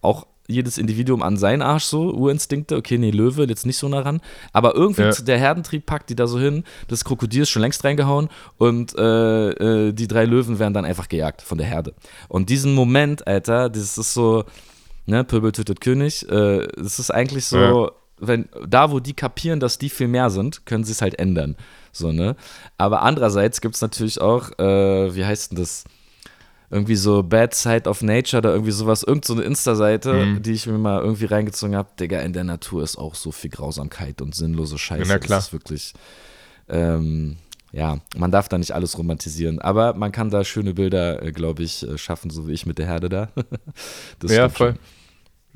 auch jedes Individuum an seinen Arsch so, Urinstinkte, okay, nee, Löwe, jetzt nicht so nah ran. Aber irgendwie ja. der Herdentrieb packt die da so hin, das Krokodil ist schon längst reingehauen und äh, äh, die drei Löwen werden dann einfach gejagt von der Herde. Und diesen Moment, Alter, das ist so, ne, Pöbel tötet König, äh, das ist eigentlich so, ja. wenn, da wo die kapieren, dass die viel mehr sind, können sie es halt ändern. So, ne? Aber andererseits gibt es natürlich auch, äh, wie heißt denn das? irgendwie so Bad Side of Nature oder irgendwie sowas, irgend so eine Insta-Seite, mhm. die ich mir mal irgendwie reingezogen habe. Digga, in der Natur ist auch so viel Grausamkeit und sinnlose Scheiße. Ja, klar. Das ist wirklich, ähm, ja, man darf da nicht alles romantisieren, aber man kann da schöne Bilder, äh, glaube ich, äh, schaffen, so wie ich mit der Herde da. ja, voll. Schon.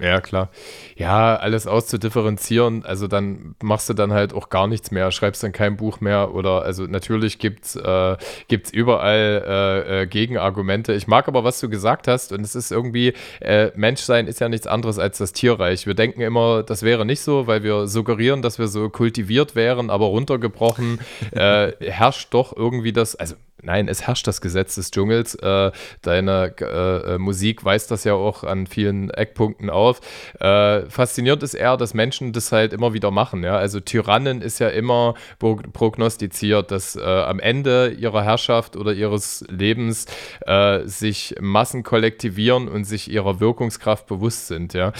Ja, klar. Ja, alles auszudifferenzieren, also dann machst du dann halt auch gar nichts mehr, schreibst dann kein Buch mehr oder also natürlich gibt's äh, gibt's überall äh, äh, Gegenargumente. Ich mag aber, was du gesagt hast und es ist irgendwie, äh, Menschsein ist ja nichts anderes als das Tierreich. Wir denken immer, das wäre nicht so, weil wir suggerieren, dass wir so kultiviert wären, aber runtergebrochen äh, herrscht doch irgendwie das, also Nein, es herrscht das Gesetz des Dschungels. Äh, deine Musik weist das ja auch an vielen Eckpunkten auf. Äh, faszinierend ist eher, dass Menschen das halt immer wieder machen. Ja? Also Tyrannen ist ja immer prognostiziert, dass äh, am Ende ihrer Herrschaft oder ihres Lebens äh, sich Massen kollektivieren und sich ihrer Wirkungskraft bewusst sind. Ja?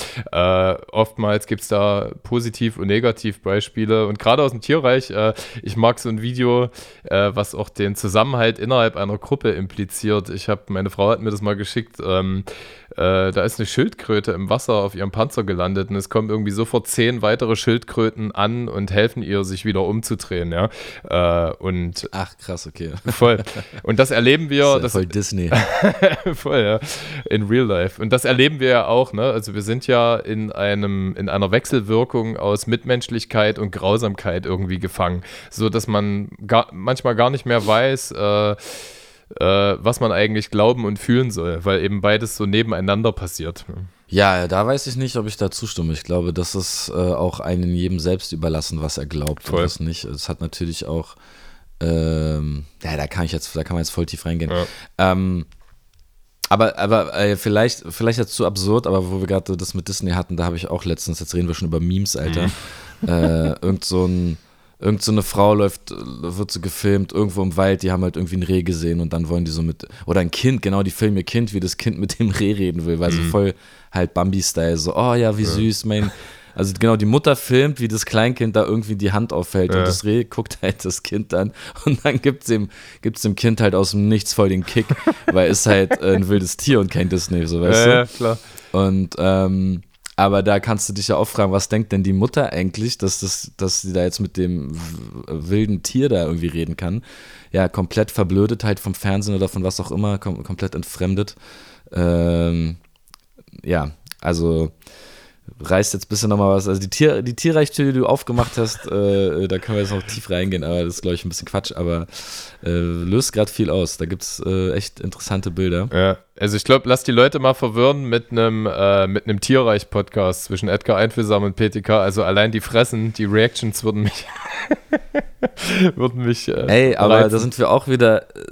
oftmals gibt es da Positiv- und Negativbeispiele. Und gerade aus dem Tierreich, ich mag so ein Video, was auch den Zusammenhalt Zusammenhalt innerhalb einer Gruppe impliziert. Ich habe, meine Frau hat mir das mal geschickt. Ähm, äh, da ist eine Schildkröte im Wasser auf ihrem Panzer gelandet und es kommen irgendwie sofort zehn weitere Schildkröten an und helfen ihr, sich wieder umzudrehen. Ja? Äh, und Ach, krass, okay. Voll. Und das erleben wir. Das ist ja voll Disney. voll, ja. In real life. Und das erleben wir ja auch. Ne? Also, wir sind ja in, einem, in einer Wechselwirkung aus Mitmenschlichkeit und Grausamkeit irgendwie gefangen, so dass man gar, manchmal gar nicht mehr weiß, äh, äh, was man eigentlich glauben und fühlen soll, weil eben beides so nebeneinander passiert. Ja, da weiß ich nicht, ob ich da zustimme. Ich glaube, das ist äh, auch einem jedem selbst überlassen, was er glaubt Voll. und was nicht. Es hat natürlich auch, ähm, ja, da kann ich jetzt, da kann man jetzt voll tief reingehen. Ja. Ähm, aber, aber äh, vielleicht, vielleicht jetzt zu absurd, aber wo wir gerade das mit Disney hatten, da habe ich auch letztens, jetzt reden wir schon über Memes, Alter. Mhm. Äh, irgend so ein irgend so eine Frau läuft, wird so gefilmt, irgendwo im Wald, die haben halt irgendwie ein Reh gesehen und dann wollen die so mit, oder ein Kind, genau, die filmen ihr Kind, wie das Kind mit dem Reh reden will, weil mhm. so voll halt Bambi-Style, so, oh ja, wie ja. süß, mein, also genau, die Mutter filmt, wie das Kleinkind da irgendwie die Hand auffällt ja. und das Reh guckt halt das Kind an und dann gibt es dem, gibt's dem Kind halt aus dem Nichts voll den Kick, weil es halt ein wildes Tier und kein Disney, so weißt ja, du? Ja, klar. Und ähm, aber da kannst du dich ja auch fragen, was denkt denn die Mutter eigentlich, dass, das, dass sie da jetzt mit dem wilden Tier da irgendwie reden kann? Ja, komplett verblödet halt vom Fernsehen oder von was auch immer, kom komplett entfremdet. Ähm, ja, also reißt jetzt ein bisschen nochmal was. Also die, Tier, die Tierreichtür, die du aufgemacht hast, äh, da können wir jetzt noch tief reingehen, aber das ist, glaube ich, ein bisschen Quatsch, aber äh, löst gerade viel aus. Da gibt es äh, echt interessante Bilder. Ja, also ich glaube, lass die Leute mal verwirren mit einem äh, mit einem Tierreich-Podcast zwischen Edgar Einfühlsam und PTK. Also allein die Fressen, die Reactions würden mich würden mich äh, Ey, aber reizen. da sind wir auch wieder äh,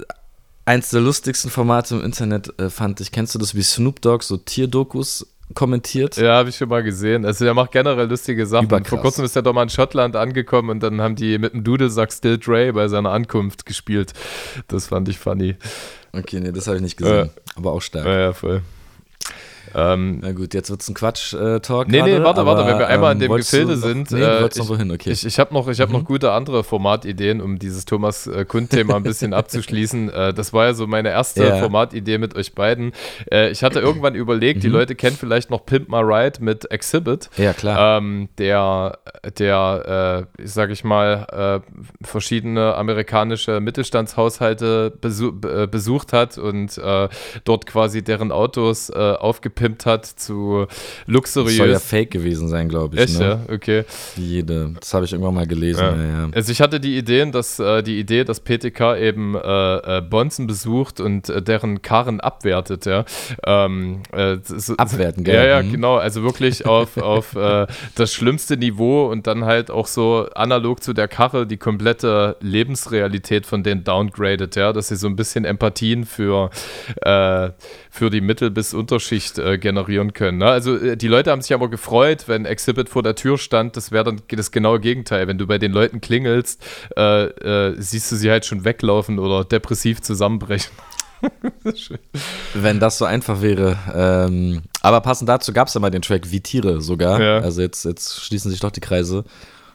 eins der lustigsten Formate im Internet, äh, fand ich. Kennst du das wie Snoop Dogg, so Tierdokus kommentiert. Ja, habe ich schon mal gesehen. Also der macht generell lustige Sachen. Überkrass. Vor kurzem ist er doch mal in Schottland angekommen und dann haben die mit dem Dudelsack Still Dre bei seiner Ankunft gespielt. Das fand ich funny. Okay, nee, das habe ich nicht gesehen. Äh, aber auch stark. Ja, ja, voll. Ähm, Na gut, jetzt wird es ein Quatsch-Talk. nee, nee, warte, aber, warte, wenn wir einmal ähm, in dem Gefilde noch, sind. Nee, äh, ich, noch okay. Ich, ich habe noch, hab mhm. noch gute andere Formatideen, um dieses Thomas äh, Kund-Thema ein bisschen abzuschließen. Äh, das war ja so meine erste ja. Formatidee mit euch beiden. Äh, ich hatte irgendwann überlegt, mhm. die Leute kennen vielleicht noch Pimp My Ride mit Exhibit. Ja, klar. Ähm, der, der äh, sag ich mal, äh, verschiedene amerikanische Mittelstandshaushalte besuch, besucht hat und dort quasi deren Autos aufgepimpt aufgepimpt hat zu luxuriös. Das soll ja fake gewesen sein, glaube ich. Echt, ne? ja? Okay. Jede. Das habe ich irgendwann mal gelesen. Ja. Ja. Also ich hatte die Ideen, dass äh, die Idee, dass PTK eben äh, äh, Bonzen besucht und äh, deren Karren abwertet, ja. Ähm, äh, so, Abwerten, gell? Ja, ja, mhm. genau. Also wirklich auf, auf äh, das schlimmste Niveau und dann halt auch so analog zu der Karre die komplette Lebensrealität von denen downgradet, ja, dass sie so ein bisschen Empathien für, für die Mittel- bis Unterschicht äh, generieren können. Ne? Also äh, die Leute haben sich aber gefreut, wenn Exhibit vor der Tür stand. Das wäre dann das genaue Gegenteil. Wenn du bei den Leuten klingelst, äh, äh siehst du sie halt schon weglaufen oder depressiv zusammenbrechen. Wenn das so einfach wäre. Ähm, aber passend dazu gab es ja mal den Track Wie Tiere sogar. Ja. Also jetzt, jetzt schließen sich doch die Kreise,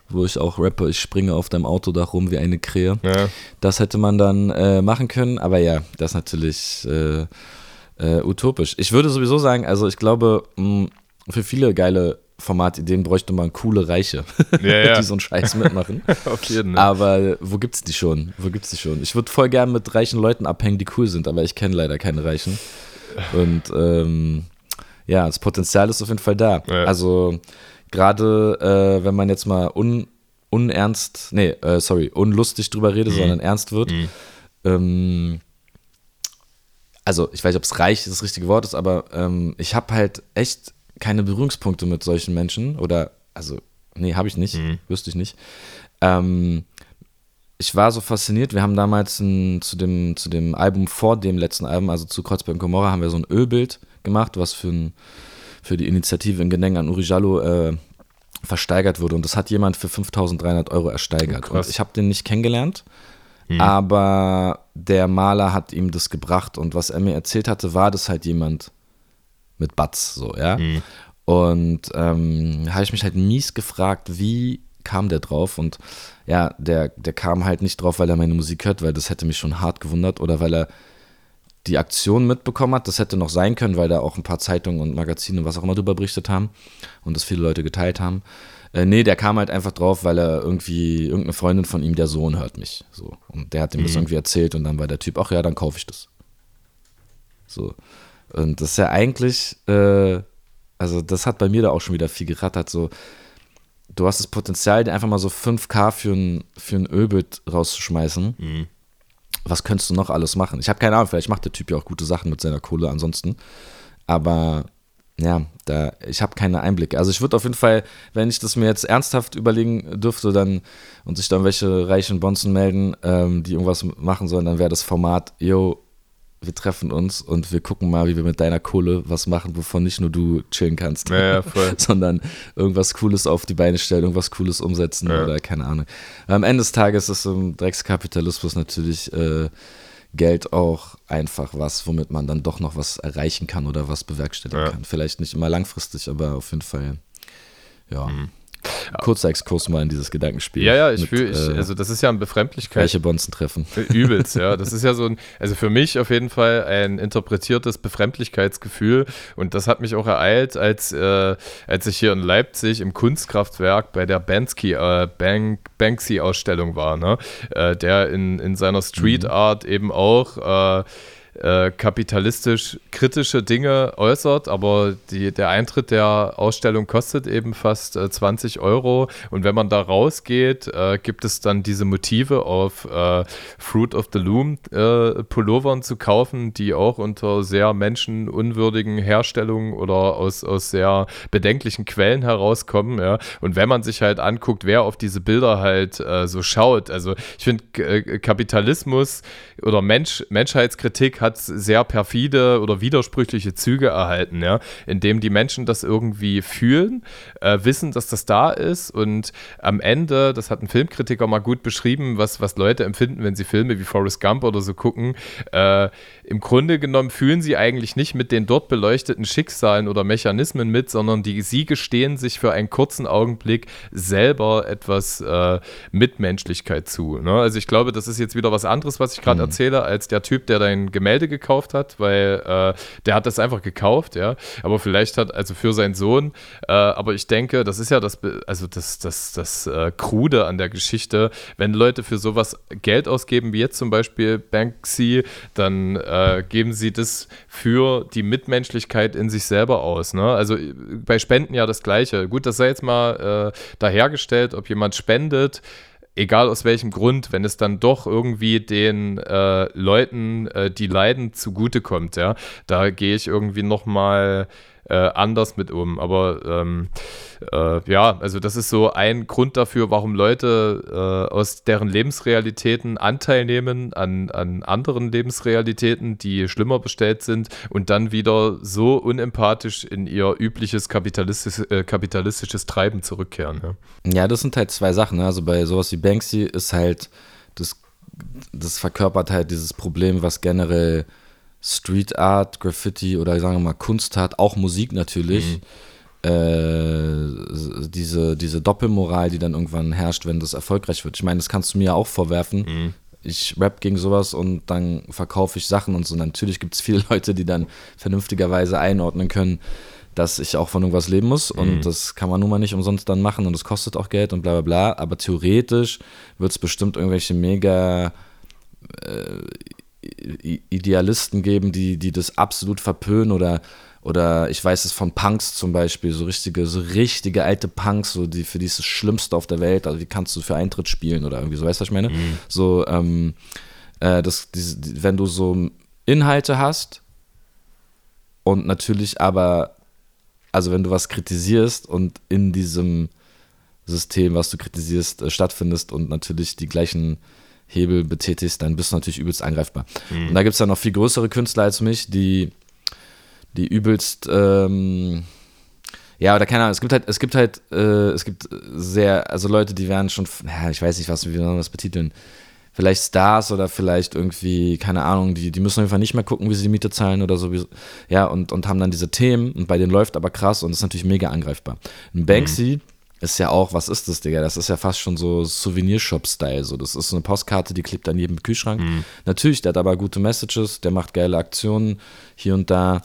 wo ich auch rappe, ich springe auf deinem Autodach rum wie eine Krähe. Ja. Das hätte man dann äh, machen können, aber ja, das natürlich äh, äh, utopisch. Ich würde sowieso sagen, also ich glaube, mh, für viele geile Formatideen bräuchte man coole Reiche, ja, ja. die so einen Scheiß mitmachen. Auf jeden, ne? Aber wo gibt's die schon? Wo gibt's die schon? Ich würde voll gern mit reichen Leuten abhängen, die cool sind, aber ich kenne leider keine Reichen. Und ähm, ja, das Potenzial ist auf jeden Fall da. Ja. Also gerade äh, wenn man jetzt mal un, unernst, nee, äh, sorry, unlustig drüber redet, mhm. sondern ernst wird, mhm. ähm, also ich weiß nicht, ob es reich das richtige Wort ist, aber ähm, ich habe halt echt keine Berührungspunkte mit solchen Menschen oder, also, nee, habe ich nicht, mhm. wüsste ich nicht. Ähm, ich war so fasziniert, wir haben damals ein, zu, dem, zu dem Album vor dem letzten Album, also zu Kreuzberg und Gomorra, haben wir so ein Ölbild gemacht, was für, ein, für die Initiative in Gedenken an Uri Jallo äh, versteigert wurde und das hat jemand für 5300 Euro ersteigert. Oh, und ich habe den nicht kennengelernt, Mhm. Aber der Maler hat ihm das gebracht und was er mir erzählt hatte, war das halt jemand mit Batz, so, ja. Mhm. Und ähm, habe ich mich halt mies gefragt, wie kam der drauf? Und ja, der, der kam halt nicht drauf, weil er meine Musik hört, weil das hätte mich schon hart gewundert oder weil er die Aktion mitbekommen hat. Das hätte noch sein können, weil da auch ein paar Zeitungen und Magazine und was auch immer drüber berichtet haben und das viele Leute geteilt haben. Äh, nee, der kam halt einfach drauf, weil er irgendwie, irgendeine Freundin von ihm, der Sohn hört mich. So. Und der hat ihm mhm. das irgendwie erzählt und dann war der Typ, ach ja, dann kaufe ich das. So. Und das ist ja eigentlich, äh, also das hat bei mir da auch schon wieder viel gerattert. So, du hast das Potenzial, dir einfach mal so 5K für ein, für ein Ölbild rauszuschmeißen. Mhm. Was könntest du noch alles machen? Ich habe keine Ahnung, vielleicht macht der Typ ja auch gute Sachen mit seiner Kohle ansonsten. Aber ja, da, ich habe keine Einblicke. Also ich würde auf jeden Fall, wenn ich das mir jetzt ernsthaft überlegen dürfte, dann und sich dann welche reichen Bonzen melden, ähm, die irgendwas machen sollen, dann wäre das Format, yo, wir treffen uns und wir gucken mal, wie wir mit deiner Kohle was machen, wovon nicht nur du chillen kannst, ja, ja, sondern irgendwas Cooles auf die Beine stellen, irgendwas Cooles umsetzen ja. oder keine Ahnung. Am Ende des Tages ist im Dreckskapitalismus natürlich äh, Geld auch einfach was, womit man dann doch noch was erreichen kann oder was bewerkstelligen ja. kann. Vielleicht nicht immer langfristig, aber auf jeden Fall, ja. Mhm. Kurzer Exkurs mal in dieses Gedankenspiel. Ja, ja, ich fühle, äh, also das ist ja ein Befremdlichkeit. Welche Bonzen treffen. Übelst, ja. Das ist ja so ein, also für mich auf jeden Fall ein interpretiertes Befremdlichkeitsgefühl und das hat mich auch ereilt, als, äh, als ich hier in Leipzig im Kunstkraftwerk bei der Bansky, äh, Bank, Banksy-Ausstellung war, ne? Äh, der in, in seiner Street mhm. Art eben auch äh, kapitalistisch kritische Dinge äußert, aber die, der Eintritt der Ausstellung kostet eben fast äh, 20 Euro und wenn man da rausgeht, äh, gibt es dann diese Motive auf äh, Fruit of the Loom äh, Pullovern zu kaufen, die auch unter sehr menschenunwürdigen Herstellungen oder aus, aus sehr bedenklichen Quellen herauskommen. Ja? Und wenn man sich halt anguckt, wer auf diese Bilder halt so schaut, also ich finde Kapitalismus oder Mensch, Menschheitskritik hat sehr perfide oder widersprüchliche Züge erhalten, ja, indem die Menschen das irgendwie fühlen, äh, wissen, dass das da ist und am Ende, das hat ein Filmkritiker mal gut beschrieben, was, was Leute empfinden, wenn sie Filme wie Forrest Gump oder so gucken, äh, im Grunde genommen fühlen sie eigentlich nicht mit den dort beleuchteten Schicksalen oder Mechanismen mit, sondern die, sie gestehen sich für einen kurzen Augenblick selber etwas äh, Mitmenschlichkeit zu. Ne? Also ich glaube, das ist jetzt wieder was anderes, was ich gerade mhm. erzähle, als der Typ, der dein Gemälde gekauft hat, weil äh, der hat das einfach gekauft, ja. Aber vielleicht hat, also für seinen Sohn, äh, aber ich denke, das ist ja das, also das, das, das äh, Krude an der Geschichte, wenn Leute für sowas Geld ausgeben, wie jetzt zum Beispiel Banksy, dann äh, geben sie das für die Mitmenschlichkeit in sich selber aus. Ne? Also äh, bei Spenden ja das Gleiche. Gut, das sei jetzt mal äh, dahergestellt, ob jemand spendet egal aus welchem Grund, wenn es dann doch irgendwie den äh, Leuten, äh, die leiden, zugutekommt, ja, da gehe ich irgendwie nochmal äh, anders mit um. Aber ähm, äh, ja, also das ist so ein Grund dafür, warum Leute äh, aus deren Lebensrealitäten Anteil nehmen an, an anderen Lebensrealitäten, die schlimmer bestellt sind und dann wieder so unempathisch in ihr übliches kapitalistisch, äh, kapitalistisches Treiben zurückkehren. Ja. ja, das sind halt zwei Sachen. Ne? Also bei sowas wie Banksy ist halt das, das verkörpert halt dieses Problem, was generell Street Art, Graffiti oder sagen wir mal Kunst hat, auch Musik natürlich. Mhm. Äh, diese, diese Doppelmoral, die dann irgendwann herrscht, wenn das erfolgreich wird. Ich meine, das kannst du mir ja auch vorwerfen. Mhm. Ich rap gegen sowas und dann verkaufe ich Sachen und so. Natürlich gibt es viele Leute, die dann vernünftigerweise einordnen können, dass ich auch von irgendwas leben muss und mhm. das kann man nun mal nicht umsonst dann machen und es kostet auch Geld und bla bla bla. Aber theoretisch wird es bestimmt irgendwelche mega äh, Idealisten geben, die, die das absolut verpönen oder, oder ich weiß es von Punks zum Beispiel, so richtige, so richtige alte Punks, so die, für die ist das Schlimmste auf der Welt, also wie kannst du für Eintritt spielen oder irgendwie so, weißt du, was ich meine? Mhm. So, ähm, äh, das, die, wenn du so Inhalte hast und natürlich aber, also wenn du was kritisierst und in diesem System, was du kritisierst, äh, stattfindest und natürlich die gleichen Hebel betätigst, dann bist du natürlich übelst angreifbar. Mhm. Und da gibt es dann noch viel größere Künstler als mich, die, die übelst, ähm, ja, oder keine Ahnung, es gibt halt, es gibt halt, äh, es gibt sehr, also Leute, die werden schon, ja, ich weiß nicht, was wie wir das betiteln, vielleicht Stars oder vielleicht irgendwie, keine Ahnung, die, die müssen auf jeden Fall nicht mehr gucken, wie sie die Miete zahlen oder so, ja, und, und haben dann diese Themen und bei denen läuft aber krass und ist natürlich mega angreifbar. Ein Banksy, mhm ist ja auch, was ist das, Digga? Das ist ja fast schon so Souvenirshop-Style. So. Das ist so eine Postkarte, die klebt an jedem Kühlschrank. Mhm. Natürlich, der hat aber gute Messages, der macht geile Aktionen hier und da.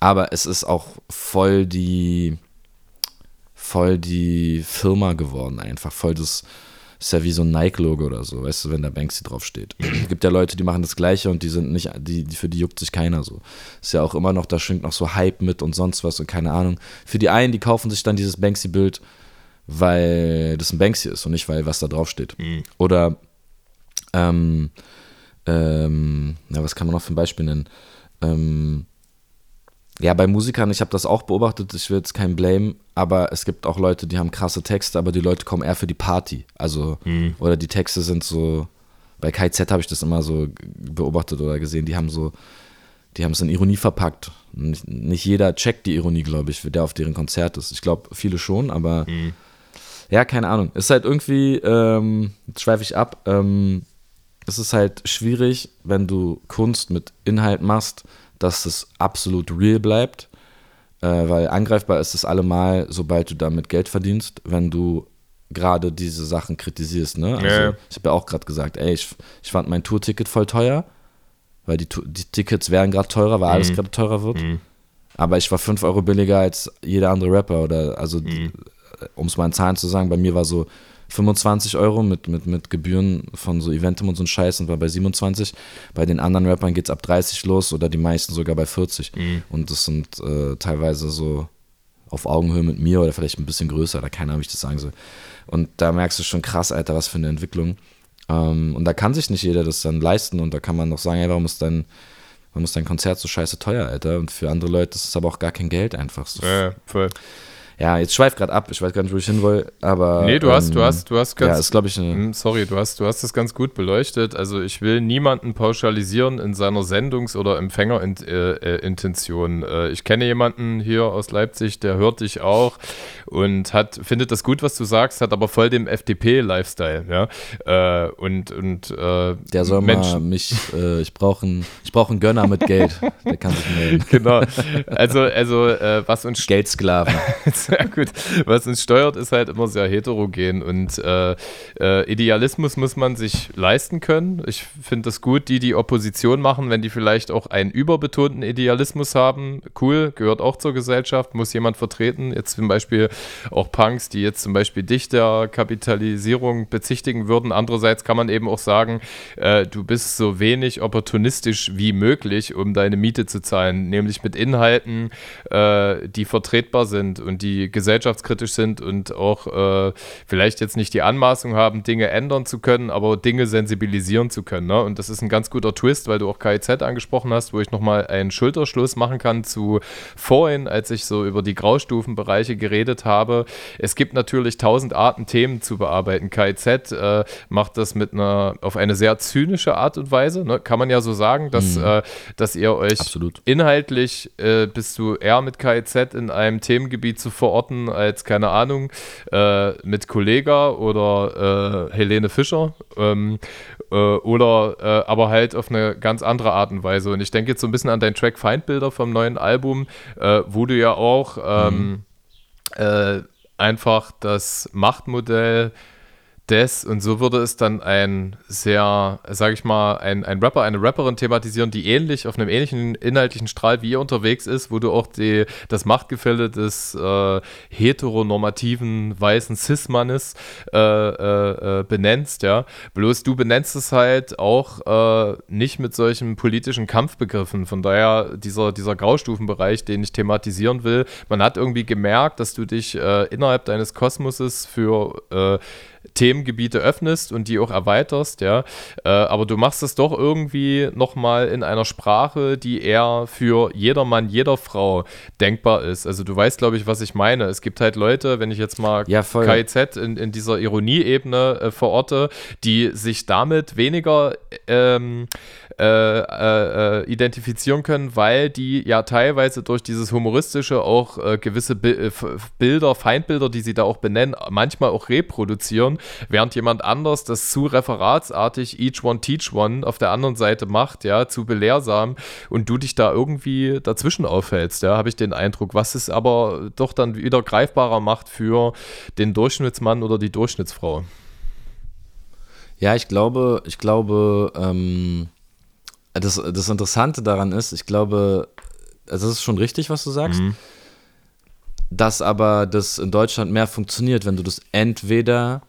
Aber es ist auch voll die, voll die Firma geworden, einfach. Voll das, ist ja wie so ein Nike-Logo oder so, weißt du, wenn da Banksy draufsteht. gibt ja Leute, die machen das Gleiche und die sind nicht, die, für die juckt sich keiner so. Ist ja auch immer noch, da schwingt noch so Hype mit und sonst was und keine Ahnung. Für die einen, die kaufen sich dann dieses Banksy-Bild weil das ein Banksy ist und nicht, weil was da drauf steht. Mhm. Oder, ähm, ähm, ja, was kann man noch für ein Beispiel nennen? Ähm, ja, bei Musikern, ich habe das auch beobachtet, ich will jetzt kein Blame, aber es gibt auch Leute, die haben krasse Texte, aber die Leute kommen eher für die Party. Also, mhm. oder die Texte sind so, bei KZ habe ich das immer so beobachtet oder gesehen, die haben so, die haben es in Ironie verpackt. Nicht, nicht, jeder checkt die Ironie, glaube ich, der auf deren Konzert ist. Ich glaube, viele schon, aber mhm ja, keine Ahnung. Ist halt irgendwie, ähm, jetzt schweife ich ab, ähm, es ist halt schwierig, wenn du Kunst mit Inhalt machst, dass es absolut real bleibt, äh, weil angreifbar ist es allemal, sobald du damit Geld verdienst, wenn du gerade diese Sachen kritisierst. Ne? Also, ja. Ich habe ja auch gerade gesagt, ey, ich, ich fand mein Tourticket voll teuer, weil die, die Tickets wären gerade teurer, weil mhm. alles gerade teurer wird. Mhm. Aber ich war 5 Euro billiger als jeder andere Rapper oder also mhm um es mal in Zahlen zu sagen, bei mir war so 25 Euro mit, mit, mit Gebühren von so Eventum und so ein Scheiß und war bei 27. Bei den anderen Rappern geht es ab 30 los oder die meisten sogar bei 40. Mhm. Und das sind äh, teilweise so auf Augenhöhe mit mir oder vielleicht ein bisschen größer, oder keiner, wie ich das sagen soll. Und da merkst du schon krass, Alter, was für eine Entwicklung. Ähm, und da kann sich nicht jeder das dann leisten und da kann man noch sagen, ey, warum ist dein, warum ist dein Konzert so scheiße teuer, Alter? Und für andere Leute ist es aber auch gar kein Geld einfach. So. Ja, voll ja, jetzt schweift gerade ab, ich weiß gar nicht, wo ich hin will, aber. Nee, du hast, ähm, du hast, du hast ganz. Ja, ist, glaube ich, eine, hm, Sorry, du hast, du hast das ganz gut beleuchtet. Also, ich will niemanden pauschalisieren in seiner Sendungs- oder Empfängerintention. Äh, äh, ich kenne jemanden hier aus Leipzig, der hört dich auch und hat, findet das gut, was du sagst, hat aber voll den FDP-Lifestyle, ja. Äh, und, und, äh, der soll Mensch, mal mich, äh, ich brauche einen, ich brauche einen Gönner mit Geld. der kann sich melden. Genau. Also, also, äh, was uns. Geldsklaven. sehr gut. Was uns steuert, ist halt immer sehr heterogen und äh, äh, Idealismus muss man sich leisten können. Ich finde das gut, die die Opposition machen, wenn die vielleicht auch einen überbetonten Idealismus haben. Cool, gehört auch zur Gesellschaft, muss jemand vertreten. Jetzt zum Beispiel auch Punks, die jetzt zum Beispiel dich der Kapitalisierung bezichtigen würden. Andererseits kann man eben auch sagen, äh, du bist so wenig opportunistisch wie möglich, um deine Miete zu zahlen, nämlich mit Inhalten, äh, die vertretbar sind und die gesellschaftskritisch sind und auch äh, vielleicht jetzt nicht die Anmaßung haben, Dinge ändern zu können, aber Dinge sensibilisieren zu können. Ne? Und das ist ein ganz guter Twist, weil du auch KIZ angesprochen hast, wo ich nochmal einen Schulterschluss machen kann zu vorhin, als ich so über die Graustufenbereiche geredet habe. Es gibt natürlich tausend Arten, Themen zu bearbeiten. KIZ äh, macht das mit einer, auf eine sehr zynische Art und Weise, ne? kann man ja so sagen, dass, mhm. äh, dass ihr euch Absolut. inhaltlich äh, bist du eher mit KIZ in einem Themengebiet zu verorten als, keine Ahnung, äh, mit Kollega oder äh, Helene Fischer. Ähm, äh, oder äh, aber halt auf eine ganz andere Art und Weise. Und ich denke jetzt so ein bisschen an deinen Track Feindbilder vom neuen Album, äh, wo du ja auch ähm, mhm. Äh, einfach das Machtmodell des, und so würde es dann ein sehr, sage ich mal, ein, ein Rapper, eine Rapperin thematisieren, die ähnlich, auf einem ähnlichen inhaltlichen Strahl wie ihr unterwegs ist, wo du auch die, das Machtgefälle des äh, heteronormativen weißen Cis-Mannes äh, äh, äh, benennst, ja. Bloß du benennst es halt auch äh, nicht mit solchen politischen Kampfbegriffen. Von daher dieser, dieser Graustufenbereich, den ich thematisieren will, man hat irgendwie gemerkt, dass du dich äh, innerhalb deines Kosmoses für Themengebiete öffnest und die auch erweiterst, ja. Äh, aber du machst es doch irgendwie nochmal in einer Sprache, die eher für jedermann, jeder Frau denkbar ist. Also du weißt, glaube ich, was ich meine. Es gibt halt Leute, wenn ich jetzt mal ja, KIZ in, in dieser Ironieebene äh, verorte, die sich damit weniger ähm, äh, äh, äh, identifizieren können, weil die ja teilweise durch dieses humoristische auch äh, gewisse Bi äh, Bilder, Feindbilder, die sie da auch benennen, manchmal auch reproduzieren, während jemand anders das zu referatsartig each one teach one auf der anderen Seite macht, ja, zu belehrsam und du dich da irgendwie dazwischen aufhältst, ja, habe ich den Eindruck, was es aber doch dann wieder greifbarer macht für den Durchschnittsmann oder die Durchschnittsfrau. Ja, ich glaube, ich glaube, ähm, das, das Interessante daran ist, ich glaube, also das ist schon richtig, was du sagst, mhm. dass aber das in Deutschland mehr funktioniert, wenn du das entweder,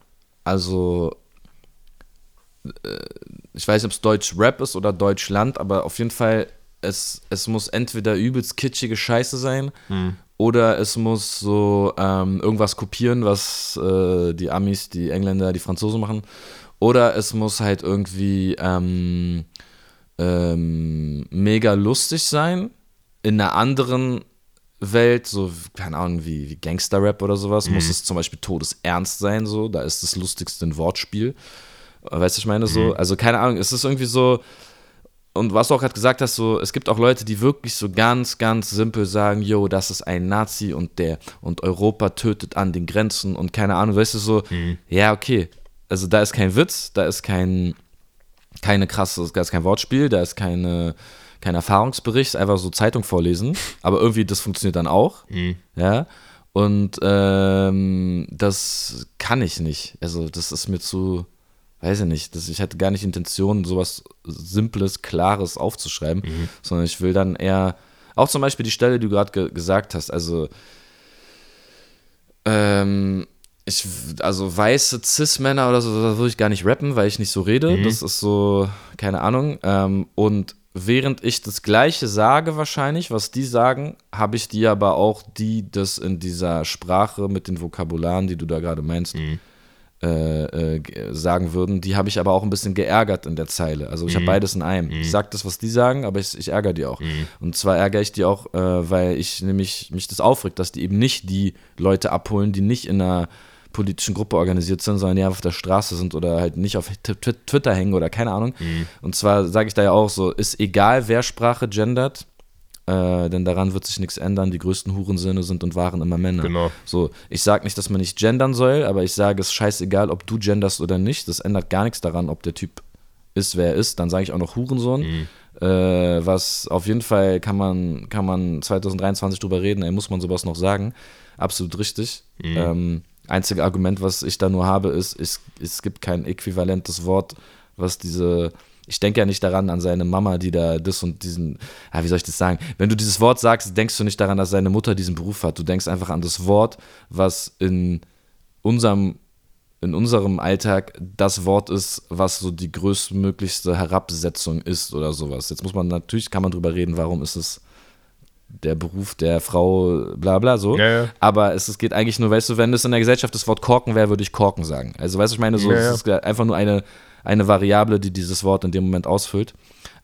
also äh, ich weiß nicht, ob es Deutsch Rap ist oder Deutsch Land, aber auf jeden Fall, es, es muss entweder übelst kitschige Scheiße sein mhm. oder es muss so ähm, irgendwas kopieren, was äh, die Amis, die Engländer, die Franzosen machen. Oder es muss halt irgendwie ähm, ähm, mega lustig sein. In einer anderen Welt, so, keine Ahnung, wie, wie Gangster-Rap oder sowas, mhm. muss es zum Beispiel todesernst sein, so. Da ist das Lustigste ein Wortspiel. Weißt du, ich meine, so, mhm. also keine Ahnung, es ist irgendwie so, und was du auch gerade gesagt hast, so, es gibt auch Leute, die wirklich so ganz, ganz simpel sagen, yo, das ist ein Nazi und der und Europa tötet an den Grenzen und keine Ahnung, weißt du, so, mhm. ja, okay. Also da ist kein Witz, da ist kein, keine krasse, da ist kein Wortspiel, da ist keine, kein Erfahrungsbericht, einfach so Zeitung vorlesen. Aber irgendwie, das funktioniert dann auch. Mhm. Ja. Und ähm, das kann ich nicht. Also, das ist mir zu, weiß ich nicht, das, ich hatte gar nicht Intention, sowas Simples, Klares aufzuschreiben, mhm. sondern ich will dann eher, auch zum Beispiel die Stelle, die du gerade ge gesagt hast, also, ähm, ich, also weiße Cis-Männer oder so, da würde ich gar nicht rappen, weil ich nicht so rede. Mhm. Das ist so, keine Ahnung. Ähm, und während ich das Gleiche sage, wahrscheinlich, was die sagen, habe ich die aber auch, die das in dieser Sprache mit den Vokabularen, die du da gerade meinst, mhm. äh, äh, sagen würden, die habe ich aber auch ein bisschen geärgert in der Zeile. Also ich mhm. habe beides in einem. Mhm. Ich sage das, was die sagen, aber ich, ich ärgere die auch. Mhm. Und zwar ärgere ich die auch, äh, weil ich nämlich mich das aufregt, dass die eben nicht die Leute abholen, die nicht in einer politischen Gruppe organisiert sind, sondern die auf der Straße sind oder halt nicht auf Twitter hängen oder keine Ahnung. Mhm. Und zwar sage ich da ja auch so, ist egal, wer Sprache gendert, äh, denn daran wird sich nichts ändern. Die größten Hurensöhne sind und waren immer Männer. Genau. So, ich sage nicht, dass man nicht gendern soll, aber ich sage, es ist scheißegal, ob du genderst oder nicht. Das ändert gar nichts daran, ob der Typ ist, wer er ist. Dann sage ich auch noch Hurensohn. Mhm. Äh, was auf jeden Fall kann man, kann man 2023 drüber reden, ey, muss man sowas noch sagen. Absolut richtig. Mhm. Ähm, Einzige Argument, was ich da nur habe, ist, es, es gibt kein äquivalentes Wort, was diese ich denke ja nicht daran an seine Mama, die da das und diesen, ja, wie soll ich das sagen? Wenn du dieses Wort sagst, denkst du nicht daran, dass seine Mutter diesen Beruf hat. Du denkst einfach an das Wort, was in unserem, in unserem Alltag das Wort ist, was so die größtmöglichste Herabsetzung ist oder sowas. Jetzt muss man natürlich, kann man drüber reden, warum ist es der Beruf der Frau, bla bla so. Ja, ja. Aber es, es geht eigentlich nur, weißt du, wenn es in der Gesellschaft das Wort Korken wäre, würde ich Korken sagen. Also weißt du, ich meine, so, ja, es ist einfach nur eine, eine Variable, die dieses Wort in dem Moment ausfüllt.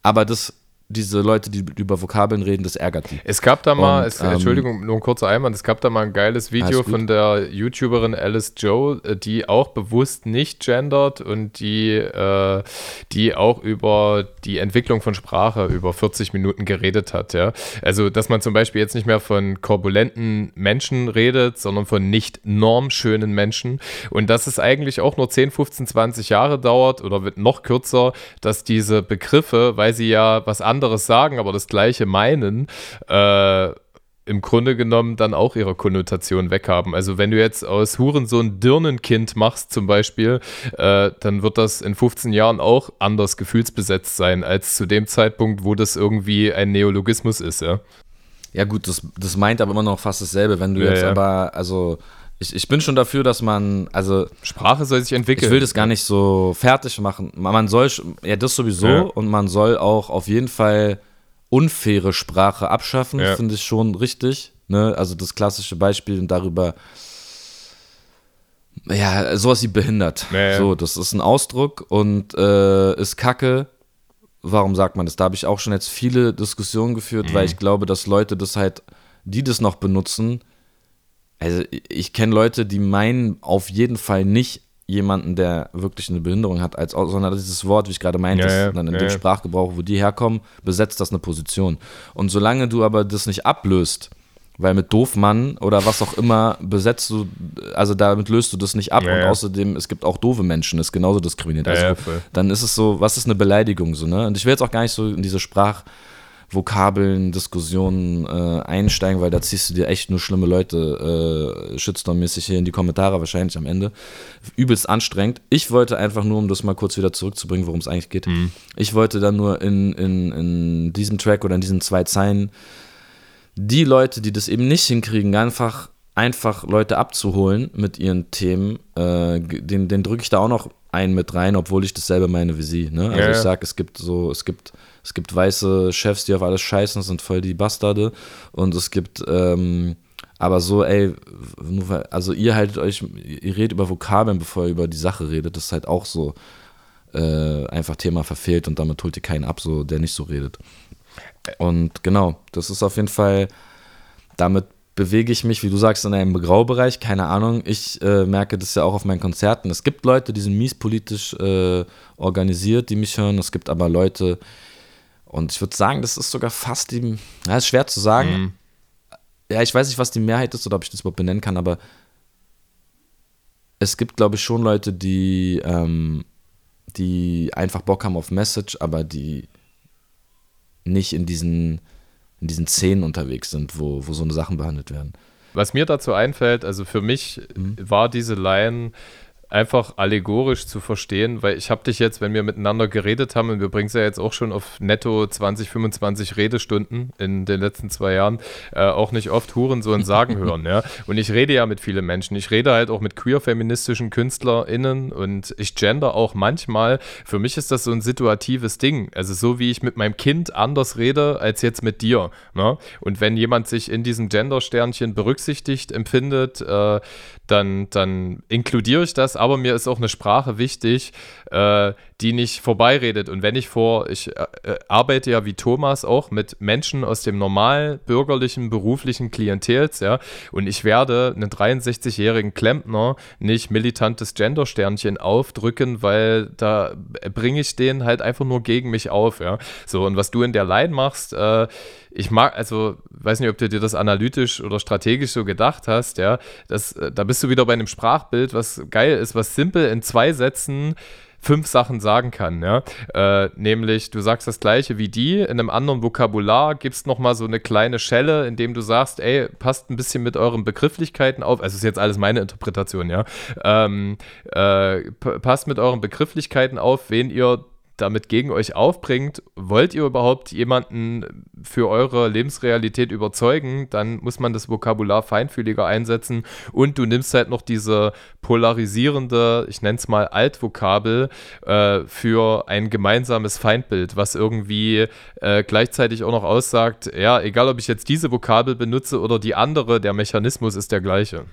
Aber das diese Leute, die über Vokabeln reden, das ärgert die. Es gab da mal, und, es, ähm, Entschuldigung, nur ein kurzer Einwand, es gab da mal ein geiles Video von der YouTuberin Alice Joe, äh, die auch bewusst nicht gendert und die, äh, die auch über die Entwicklung von Sprache über 40 Minuten geredet hat, ja. Also, dass man zum Beispiel jetzt nicht mehr von korbulenten Menschen redet, sondern von nicht normschönen Menschen und dass es eigentlich auch nur 10, 15, 20 Jahre dauert oder wird noch kürzer, dass diese Begriffe, weil sie ja was anderes anderes sagen, aber das gleiche meinen, äh, im Grunde genommen dann auch ihre Konnotation weghaben. Also wenn du jetzt aus Hurensohn Dirnenkind machst zum Beispiel, äh, dann wird das in 15 Jahren auch anders gefühlsbesetzt sein, als zu dem Zeitpunkt, wo das irgendwie ein Neologismus ist, ja. Ja gut, das, das meint aber immer noch fast dasselbe. Wenn du ja, jetzt ja. aber, also ich, ich bin schon dafür, dass man, also. Sprache soll sich entwickeln. Ich will das gar nicht so fertig machen. Man soll, ja, das sowieso. Ja. Und man soll auch auf jeden Fall unfaire Sprache abschaffen, ja. finde ich schon richtig. Ne? Also das klassische Beispiel und darüber, ja, sowas wie behindert. Ja, so, das ist ein Ausdruck und äh, ist kacke. Warum sagt man das? Da habe ich auch schon jetzt viele Diskussionen geführt, mhm. weil ich glaube, dass Leute das halt, die das noch benutzen, also ich kenne Leute, die meinen auf jeden Fall nicht jemanden, der wirklich eine Behinderung hat, als sondern dieses Wort, wie ich gerade meinte, ja, ja, dann in ja, dem Sprachgebrauch, wo die herkommen, besetzt das eine Position. Und solange du aber das nicht ablöst, weil mit Doofmann oder was auch immer besetzt du, also damit löst du das nicht ab und außerdem, es gibt auch doofe Menschen, ist genauso diskriminiert. Also dann ist es so, was ist eine Beleidigung so, ne? Und ich will jetzt auch gar nicht so in diese Sprach- Vokabeln, Diskussionen äh, einsteigen, weil da ziehst du dir echt nur schlimme Leute äh, Shitstorm-mäßig hier in die Kommentare wahrscheinlich am Ende. Übelst anstrengend. Ich wollte einfach nur, um das mal kurz wieder zurückzubringen, worum es eigentlich geht, mhm. ich wollte dann nur in, in, in diesem Track oder in diesen zwei Zeilen die Leute, die das eben nicht hinkriegen, einfach einfach Leute abzuholen mit ihren Themen, äh, den, den drücke ich da auch noch ein mit rein, obwohl ich dasselbe meine wie sie. Ne? Also ja, ich sage, es gibt so, es gibt es gibt weiße Chefs, die auf alles scheißen, sind voll die Bastarde. Und es gibt, ähm, aber so, ey, also ihr haltet euch, ihr redet über Vokabeln, bevor ihr über die Sache redet. Das ist halt auch so äh, einfach Thema verfehlt und damit holt ihr keinen ab, so, der nicht so redet. Und genau, das ist auf jeden Fall, damit bewege ich mich, wie du sagst, in einem Graubereich, keine Ahnung. Ich äh, merke das ja auch auf meinen Konzerten. Es gibt Leute, die sind mies politisch äh, organisiert, die mich hören. Es gibt aber Leute, und ich würde sagen, das ist sogar fast die, ja, ist schwer zu sagen. Mhm. Ja, ich weiß nicht, was die Mehrheit ist oder ob ich das überhaupt benennen kann, aber es gibt, glaube ich, schon Leute, die, ähm, die einfach Bock haben auf Message, aber die nicht in diesen, in diesen Szenen unterwegs sind, wo, wo so eine Sachen behandelt werden. Was mir dazu einfällt, also für mich mhm. war diese Line einfach allegorisch zu verstehen, weil ich habe dich jetzt, wenn wir miteinander geredet haben, und wir bringen es ja jetzt auch schon auf netto 20, 25 Redestunden in den letzten zwei Jahren, äh, auch nicht oft Hurensohn sagen hören. ja? Und ich rede ja mit vielen Menschen. Ich rede halt auch mit queer-feministischen KünstlerInnen und ich gender auch manchmal. Für mich ist das so ein situatives Ding. Also so wie ich mit meinem Kind anders rede als jetzt mit dir. Ne? Und wenn jemand sich in diesem Gender-Sternchen berücksichtigt empfindet, äh, dann, dann inkludiere ich das, aber mir ist auch eine Sprache wichtig, äh, die nicht vorbeiredet. Und wenn ich vor, ich äh, äh arbeite ja wie Thomas auch mit Menschen aus dem normal bürgerlichen, beruflichen Klientels, ja, und ich werde einen 63-jährigen Klempner nicht militantes Gender-Sternchen aufdrücken, weil da bringe ich den halt einfach nur gegen mich auf, ja. So, und was du in der Line machst, äh, ich mag, also, weiß nicht, ob du dir das analytisch oder strategisch so gedacht hast, ja, das, äh, da bist du wieder bei einem Sprachbild, was geil ist, was simpel in zwei Sätzen fünf Sachen sagen kann, ja. Äh, nämlich, du sagst das gleiche wie die, in einem anderen Vokabular gibst nochmal so eine kleine Schelle, indem du sagst, ey, passt ein bisschen mit euren Begrifflichkeiten auf. Also ist jetzt alles meine Interpretation, ja. Ähm, äh, passt mit euren Begrifflichkeiten auf, wen ihr damit gegen euch aufbringt, wollt ihr überhaupt jemanden für eure Lebensrealität überzeugen, dann muss man das Vokabular feinfühliger einsetzen und du nimmst halt noch diese polarisierende, ich nenne es mal Altvokabel, äh, für ein gemeinsames Feindbild, was irgendwie äh, gleichzeitig auch noch aussagt, ja, egal ob ich jetzt diese Vokabel benutze oder die andere, der Mechanismus ist der gleiche.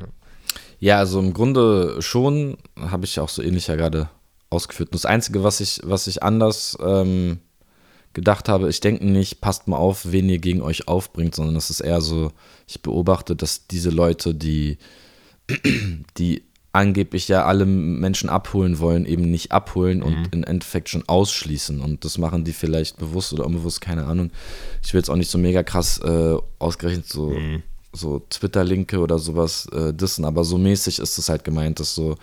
Ja, also im Grunde schon, habe ich auch so ähnlich ja gerade ausgeführt. Und das Einzige, was ich, was ich anders ähm, gedacht habe, ich denke nicht, passt mal auf, wen ihr gegen euch aufbringt, sondern es ist eher so, ich beobachte, dass diese Leute, die, die angeblich ja alle Menschen abholen wollen, eben nicht abholen und mhm. im Endeffekt schon ausschließen. Und das machen die vielleicht bewusst oder unbewusst, keine Ahnung. Ich will jetzt auch nicht so mega krass äh, ausgerechnet so, mhm. so Twitter-Linke oder sowas äh, dissen, aber so mäßig ist es halt gemeint, dass so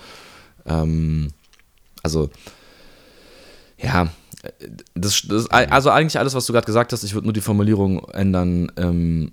ähm, also, ja, das, das, also eigentlich alles, was du gerade gesagt hast, ich würde nur die Formulierung ändern. Ähm,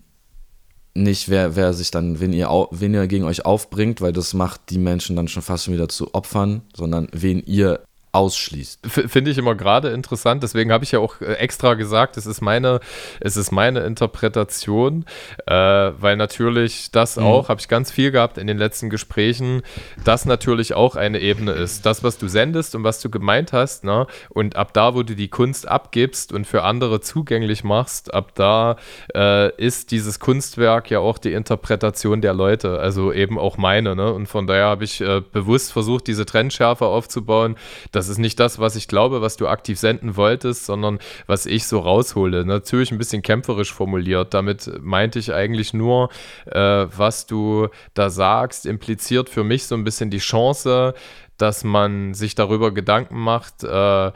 nicht, wer, wer sich dann, wen ihr, wen ihr gegen euch aufbringt, weil das macht die Menschen dann schon fast wieder zu Opfern, sondern wen ihr ausschließt. Finde ich immer gerade interessant, deswegen habe ich ja auch äh, extra gesagt, es ist meine, es ist meine Interpretation, äh, weil natürlich das mhm. auch, habe ich ganz viel gehabt in den letzten Gesprächen, das natürlich auch eine Ebene ist. Das, was du sendest und was du gemeint hast, ne? und ab da, wo du die Kunst abgibst und für andere zugänglich machst, ab da äh, ist dieses Kunstwerk ja auch die Interpretation der Leute, also eben auch meine. Ne? Und von daher habe ich äh, bewusst versucht, diese Trendschärfe aufzubauen, dass das ist nicht das, was ich glaube, was du aktiv senden wolltest, sondern was ich so raushole. Natürlich ein bisschen kämpferisch formuliert. Damit meinte ich eigentlich nur, äh, was du da sagst, impliziert für mich so ein bisschen die Chance, dass man sich darüber Gedanken macht, äh,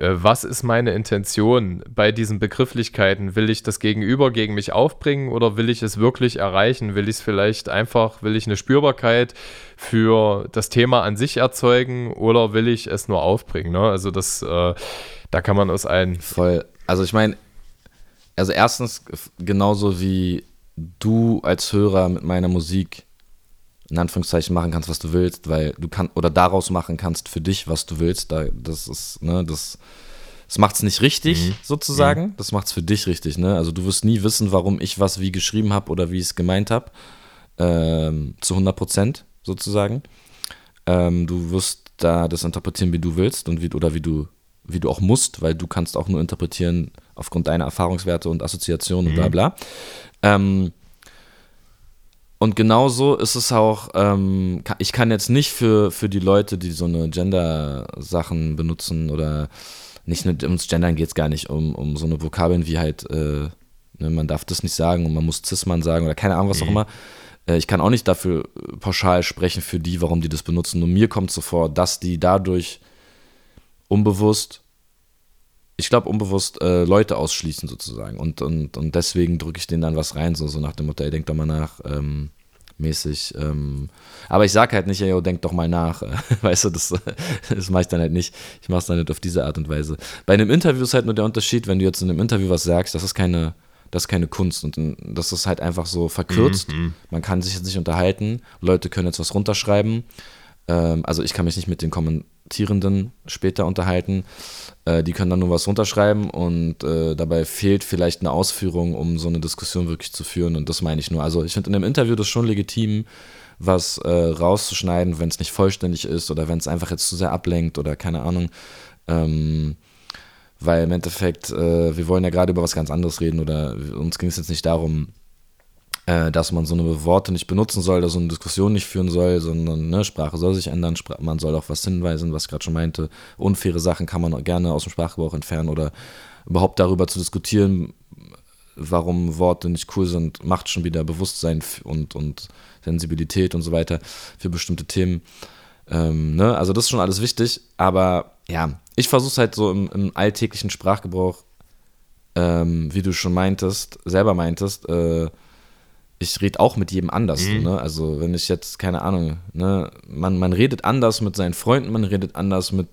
was ist meine Intention bei diesen Begrifflichkeiten? Will ich das Gegenüber gegen mich aufbringen oder will ich es wirklich erreichen? Will ich es vielleicht einfach, will ich eine Spürbarkeit für das Thema an sich erzeugen oder will ich es nur aufbringen? Ne? Also das, äh, da kann man aus allen. Voll. Also ich meine, also erstens genauso wie du als Hörer mit meiner Musik in Anführungszeichen machen kannst, was du willst, weil du kannst oder daraus machen kannst für dich, was du willst. Da, das ist, ne, das, das macht es nicht richtig, mhm. sozusagen. Mhm. Das macht es für dich richtig, ne? Also du wirst nie wissen, warum ich was wie geschrieben habe oder wie ich es gemeint habe. Ähm, zu 100 Prozent, sozusagen. Ähm, du wirst da das interpretieren, wie du willst und wie, oder wie du, wie du auch musst, weil du kannst auch nur interpretieren aufgrund deiner Erfahrungswerte und Assoziationen mhm. und bla bla. Ähm, und genauso ist es auch, ähm, ich kann jetzt nicht für, für die Leute, die so eine Gender-Sachen benutzen oder nicht nur ums Gendern geht es gar nicht, um, um so eine Vokabeln wie halt, äh, ne, man darf das nicht sagen und man muss Cis-Mann sagen oder keine Ahnung, was mhm. auch immer. Äh, ich kann auch nicht dafür pauschal sprechen für die, warum die das benutzen. Nur mir kommt so vor, dass die dadurch unbewusst ich glaube, unbewusst äh, Leute ausschließen sozusagen. Und, und, und deswegen drücke ich denen dann was rein, so, so nach dem Motto, ey, denk doch mal nach, ähm, mäßig. Ähm, aber ich sage halt nicht, ey, yo, denk doch mal nach. weißt du, das, das mache ich dann halt nicht. Ich mache es dann nicht auf diese Art und Weise. Bei einem Interview ist halt nur der Unterschied, wenn du jetzt in einem Interview was sagst, das ist keine, das ist keine Kunst. Und das ist halt einfach so verkürzt. Mhm. Man kann sich jetzt nicht unterhalten. Leute können jetzt was runterschreiben. Ähm, also ich kann mich nicht mit den Kommentierenden später unterhalten. Äh, die können dann nur was runterschreiben und äh, dabei fehlt vielleicht eine Ausführung, um so eine Diskussion wirklich zu führen. Und das meine ich nur. Also ich finde in einem Interview das schon legitim, was äh, rauszuschneiden, wenn es nicht vollständig ist oder wenn es einfach jetzt zu sehr ablenkt oder keine Ahnung. Ähm, weil im Endeffekt, äh, wir wollen ja gerade über was ganz anderes reden oder uns ging es jetzt nicht darum, äh, dass man so eine Worte nicht benutzen soll, dass so eine Diskussion nicht führen soll, sondern ne, Sprache soll sich ändern, man soll auch was hinweisen, was ich gerade schon meinte. Unfaire Sachen kann man gerne aus dem Sprachgebrauch entfernen oder überhaupt darüber zu diskutieren, warum Worte nicht cool sind, macht schon wieder Bewusstsein und, und Sensibilität und so weiter für bestimmte Themen. Ähm, ne? Also das ist schon alles wichtig, aber ja, ich versuche es halt so im, im alltäglichen Sprachgebrauch, ähm, wie du schon meintest, selber meintest, äh, ich rede auch mit jedem anders. Mhm. Ne? Also wenn ich jetzt, keine Ahnung, ne, man, man redet anders mit seinen Freunden, man redet anders mit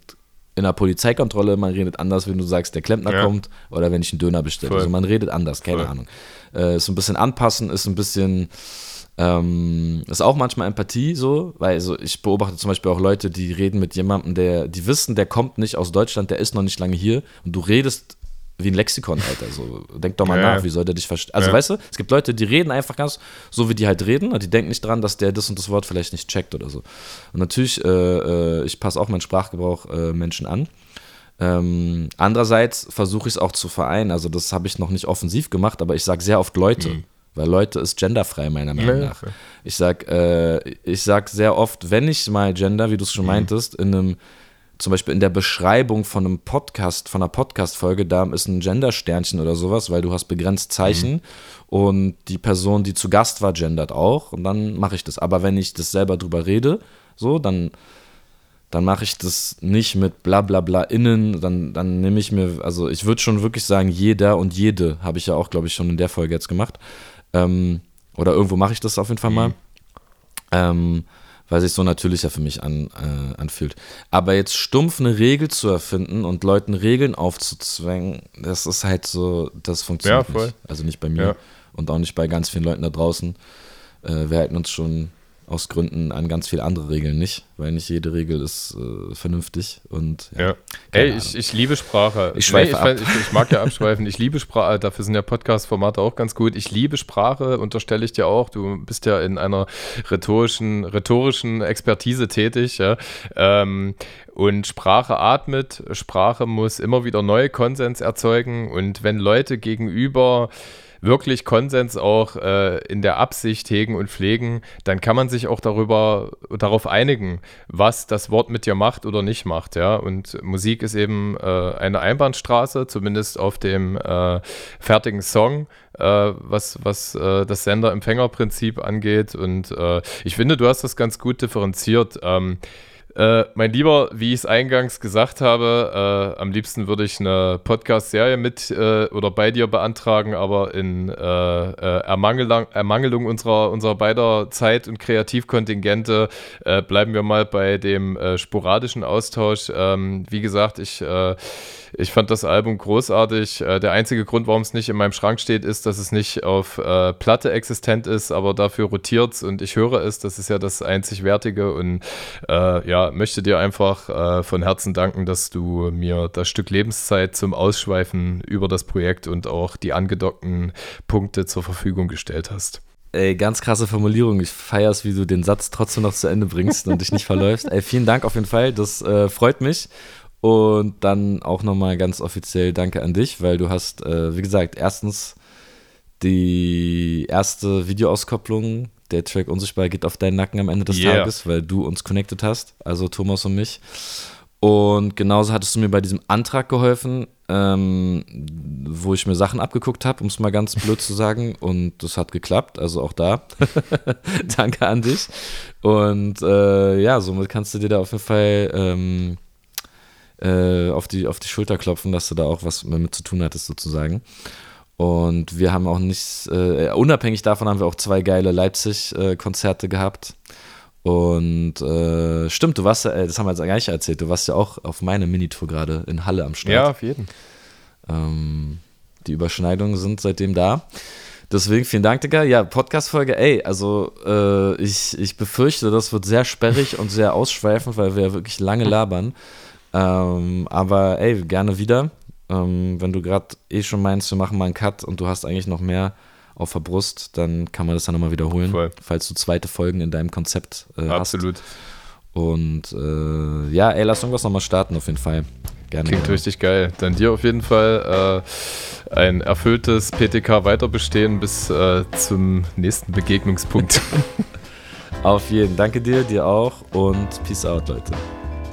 in der Polizeikontrolle, man redet anders, wenn du sagst, der Klempner ja. kommt oder wenn ich einen Döner bestelle. Also man redet anders, keine Voll. Ahnung. Äh, ist ein bisschen anpassen, ist ein bisschen, ähm, ist auch manchmal Empathie so, weil also ich beobachte zum Beispiel auch Leute, die reden mit jemandem, der, die wissen, der kommt nicht aus Deutschland, der ist noch nicht lange hier und du redest wie ein Lexikon, Alter. So, denk doch mal ja, nach, wie soll der dich verstehen? Also, ja. weißt du, es gibt Leute, die reden einfach ganz so, wie die halt reden. Die denken nicht dran, dass der das und das Wort vielleicht nicht checkt oder so. Und natürlich, äh, äh, ich passe auch meinen Sprachgebrauch äh, Menschen an. Ähm, andererseits versuche ich es auch zu vereinen. Also, das habe ich noch nicht offensiv gemacht, aber ich sage sehr oft Leute. Mhm. Weil Leute ist genderfrei, meiner Meinung ja, nach. Ich sage äh, sag sehr oft, wenn ich mal Gender, wie du es schon mhm. meintest, in einem zum Beispiel in der Beschreibung von einem Podcast, von einer Podcast-Folge, da ist ein Gender-Sternchen oder sowas, weil du hast begrenzt Zeichen mhm. und die Person, die zu Gast war, gendert auch und dann mache ich das. Aber wenn ich das selber drüber rede, so, dann, dann mache ich das nicht mit bla bla bla innen, dann, dann nehme ich mir, also ich würde schon wirklich sagen, jeder und jede, habe ich ja auch, glaube ich, schon in der Folge jetzt gemacht. Ähm, oder irgendwo mache ich das auf jeden Fall mal. Mhm. Ähm, weil sich so natürlicher für mich an, äh, anfühlt. Aber jetzt stumpf eine Regel zu erfinden und Leuten Regeln aufzuzwängen, das ist halt so, das funktioniert ja, nicht. Also nicht bei mir ja. und auch nicht bei ganz vielen Leuten da draußen. Äh, wir halten uns schon aus Gründen an ganz viele andere Regeln nicht, weil nicht jede Regel ist äh, vernünftig und ja. ja. Ey, ich, ich liebe Sprache. Ich schweife nee, ich, ich, ich, mag ja abschweifen. Ich liebe Sprache, dafür sind ja Podcast-Formate auch ganz gut. Ich liebe Sprache, unterstelle ich dir auch. Du bist ja in einer rhetorischen, rhetorischen Expertise tätig, ja. Ähm, und Sprache atmet, Sprache muss immer wieder neue Konsens erzeugen und wenn Leute gegenüber wirklich Konsens auch äh, in der Absicht hegen und pflegen, dann kann man sich auch darüber, darauf einigen, was das Wort mit dir macht oder nicht macht, ja. Und Musik ist eben äh, eine Einbahnstraße, zumindest auf dem äh, fertigen Song. Äh, was, was äh, das Sender-Empfänger-Prinzip angeht. Und äh, ich finde, du hast das ganz gut differenziert. Ähm, äh, mein Lieber, wie ich es eingangs gesagt habe, äh, am liebsten würde ich eine Podcast-Serie mit äh, oder bei dir beantragen, aber in äh, äh, Ermangelung, Ermangelung, unserer, unserer beider Zeit- und Kreativkontingente äh, bleiben wir mal bei dem sporadischen Austausch. Ähm, wie gesagt, ich ich fand das Album großartig. Äh, der einzige Grund, warum es nicht in meinem Schrank steht, ist, dass es nicht auf äh, Platte existent ist, aber dafür rotiert es und ich höre es. Das ist ja das einzig Wertige und äh, ja, möchte dir einfach äh, von Herzen danken, dass du mir das Stück Lebenszeit zum Ausschweifen über das Projekt und auch die angedockten Punkte zur Verfügung gestellt hast. Ey, ganz krasse Formulierung. Ich feier's, wie du den Satz trotzdem noch zu Ende bringst und dich nicht verläufst. Ey, vielen Dank auf jeden Fall. Das äh, freut mich. Und dann auch nochmal ganz offiziell Danke an dich, weil du hast, äh, wie gesagt, erstens die erste Videoauskopplung, der Track Unsichtbar geht auf deinen Nacken am Ende des yeah. Tages, weil du uns connected hast, also Thomas und mich. Und genauso hattest du mir bei diesem Antrag geholfen, ähm, wo ich mir Sachen abgeguckt habe, um es mal ganz blöd zu sagen. Und das hat geklappt, also auch da. Danke an dich. Und äh, ja, somit kannst du dir da auf jeden Fall ähm, äh, auf, die, auf die Schulter klopfen, dass du da auch was mit zu tun hattest, sozusagen. Und wir haben auch nicht, äh, unabhängig davon haben wir auch zwei geile Leipzig-Konzerte gehabt. Und äh, stimmt, du warst ja, äh, das haben wir jetzt gar nicht erzählt, du warst ja auch auf meiner Minitour gerade in Halle am Start. Ja, auf jeden. Ähm, die Überschneidungen sind seitdem da. Deswegen vielen Dank, Digga. Ja, Podcast-Folge, ey, also äh, ich, ich befürchte, das wird sehr sperrig und sehr ausschweifend, weil wir ja wirklich lange labern. Ähm, aber ey, gerne wieder. Ähm, wenn du gerade eh schon meinst, wir machen mal einen Cut und du hast eigentlich noch mehr auf der Brust, dann kann man das dann nochmal wiederholen, Voll. falls du zweite Folgen in deinem Konzept äh, Absolut. hast. Und äh, ja, ey, lass irgendwas nochmal starten auf jeden Fall. Gerne. Klingt richtig geil. Dann dir auf jeden Fall äh, ein erfülltes PTK weiterbestehen bis äh, zum nächsten Begegnungspunkt. Auf jeden. Danke dir, dir auch und peace out, Leute.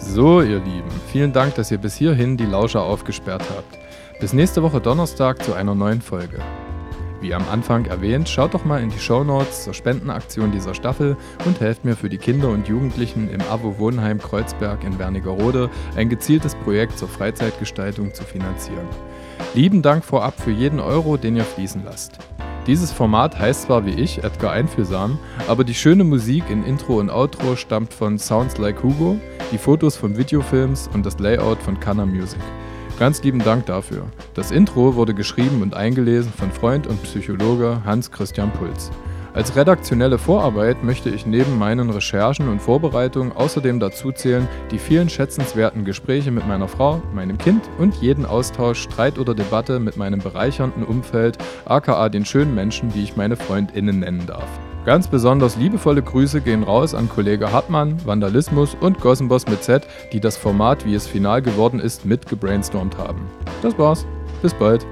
So, ihr Lieben, vielen Dank, dass ihr bis hierhin die Lauscher aufgesperrt habt. Bis nächste Woche Donnerstag zu einer neuen Folge. Wie am Anfang erwähnt, schaut doch mal in die Shownotes zur Spendenaktion dieser Staffel und helft mir für die Kinder und Jugendlichen im AWO Wohnheim Kreuzberg in Wernigerode ein gezieltes Projekt zur Freizeitgestaltung zu finanzieren. Lieben Dank vorab für jeden Euro, den ihr fließen lasst. Dieses Format heißt zwar wie ich Edgar Einfühlsam, aber die schöne Musik in Intro und Outro stammt von Sounds Like Hugo, die Fotos von Videofilms und das Layout von Canna Music. Ganz lieben Dank dafür. Das Intro wurde geschrieben und eingelesen von Freund und Psychologe Hans Christian Puls. Als redaktionelle Vorarbeit möchte ich neben meinen Recherchen und Vorbereitungen außerdem dazu zählen die vielen schätzenswerten Gespräche mit meiner Frau, meinem Kind und jeden Austausch, Streit oder Debatte mit meinem bereichernden Umfeld, aka den schönen Menschen, die ich meine FreundInnen nennen darf. Ganz besonders liebevolle Grüße gehen raus an Kollege Hartmann, Vandalismus und Gossenboss mit Z, die das Format, wie es final geworden ist, mit gebrainstormt haben. Das war's. Bis bald.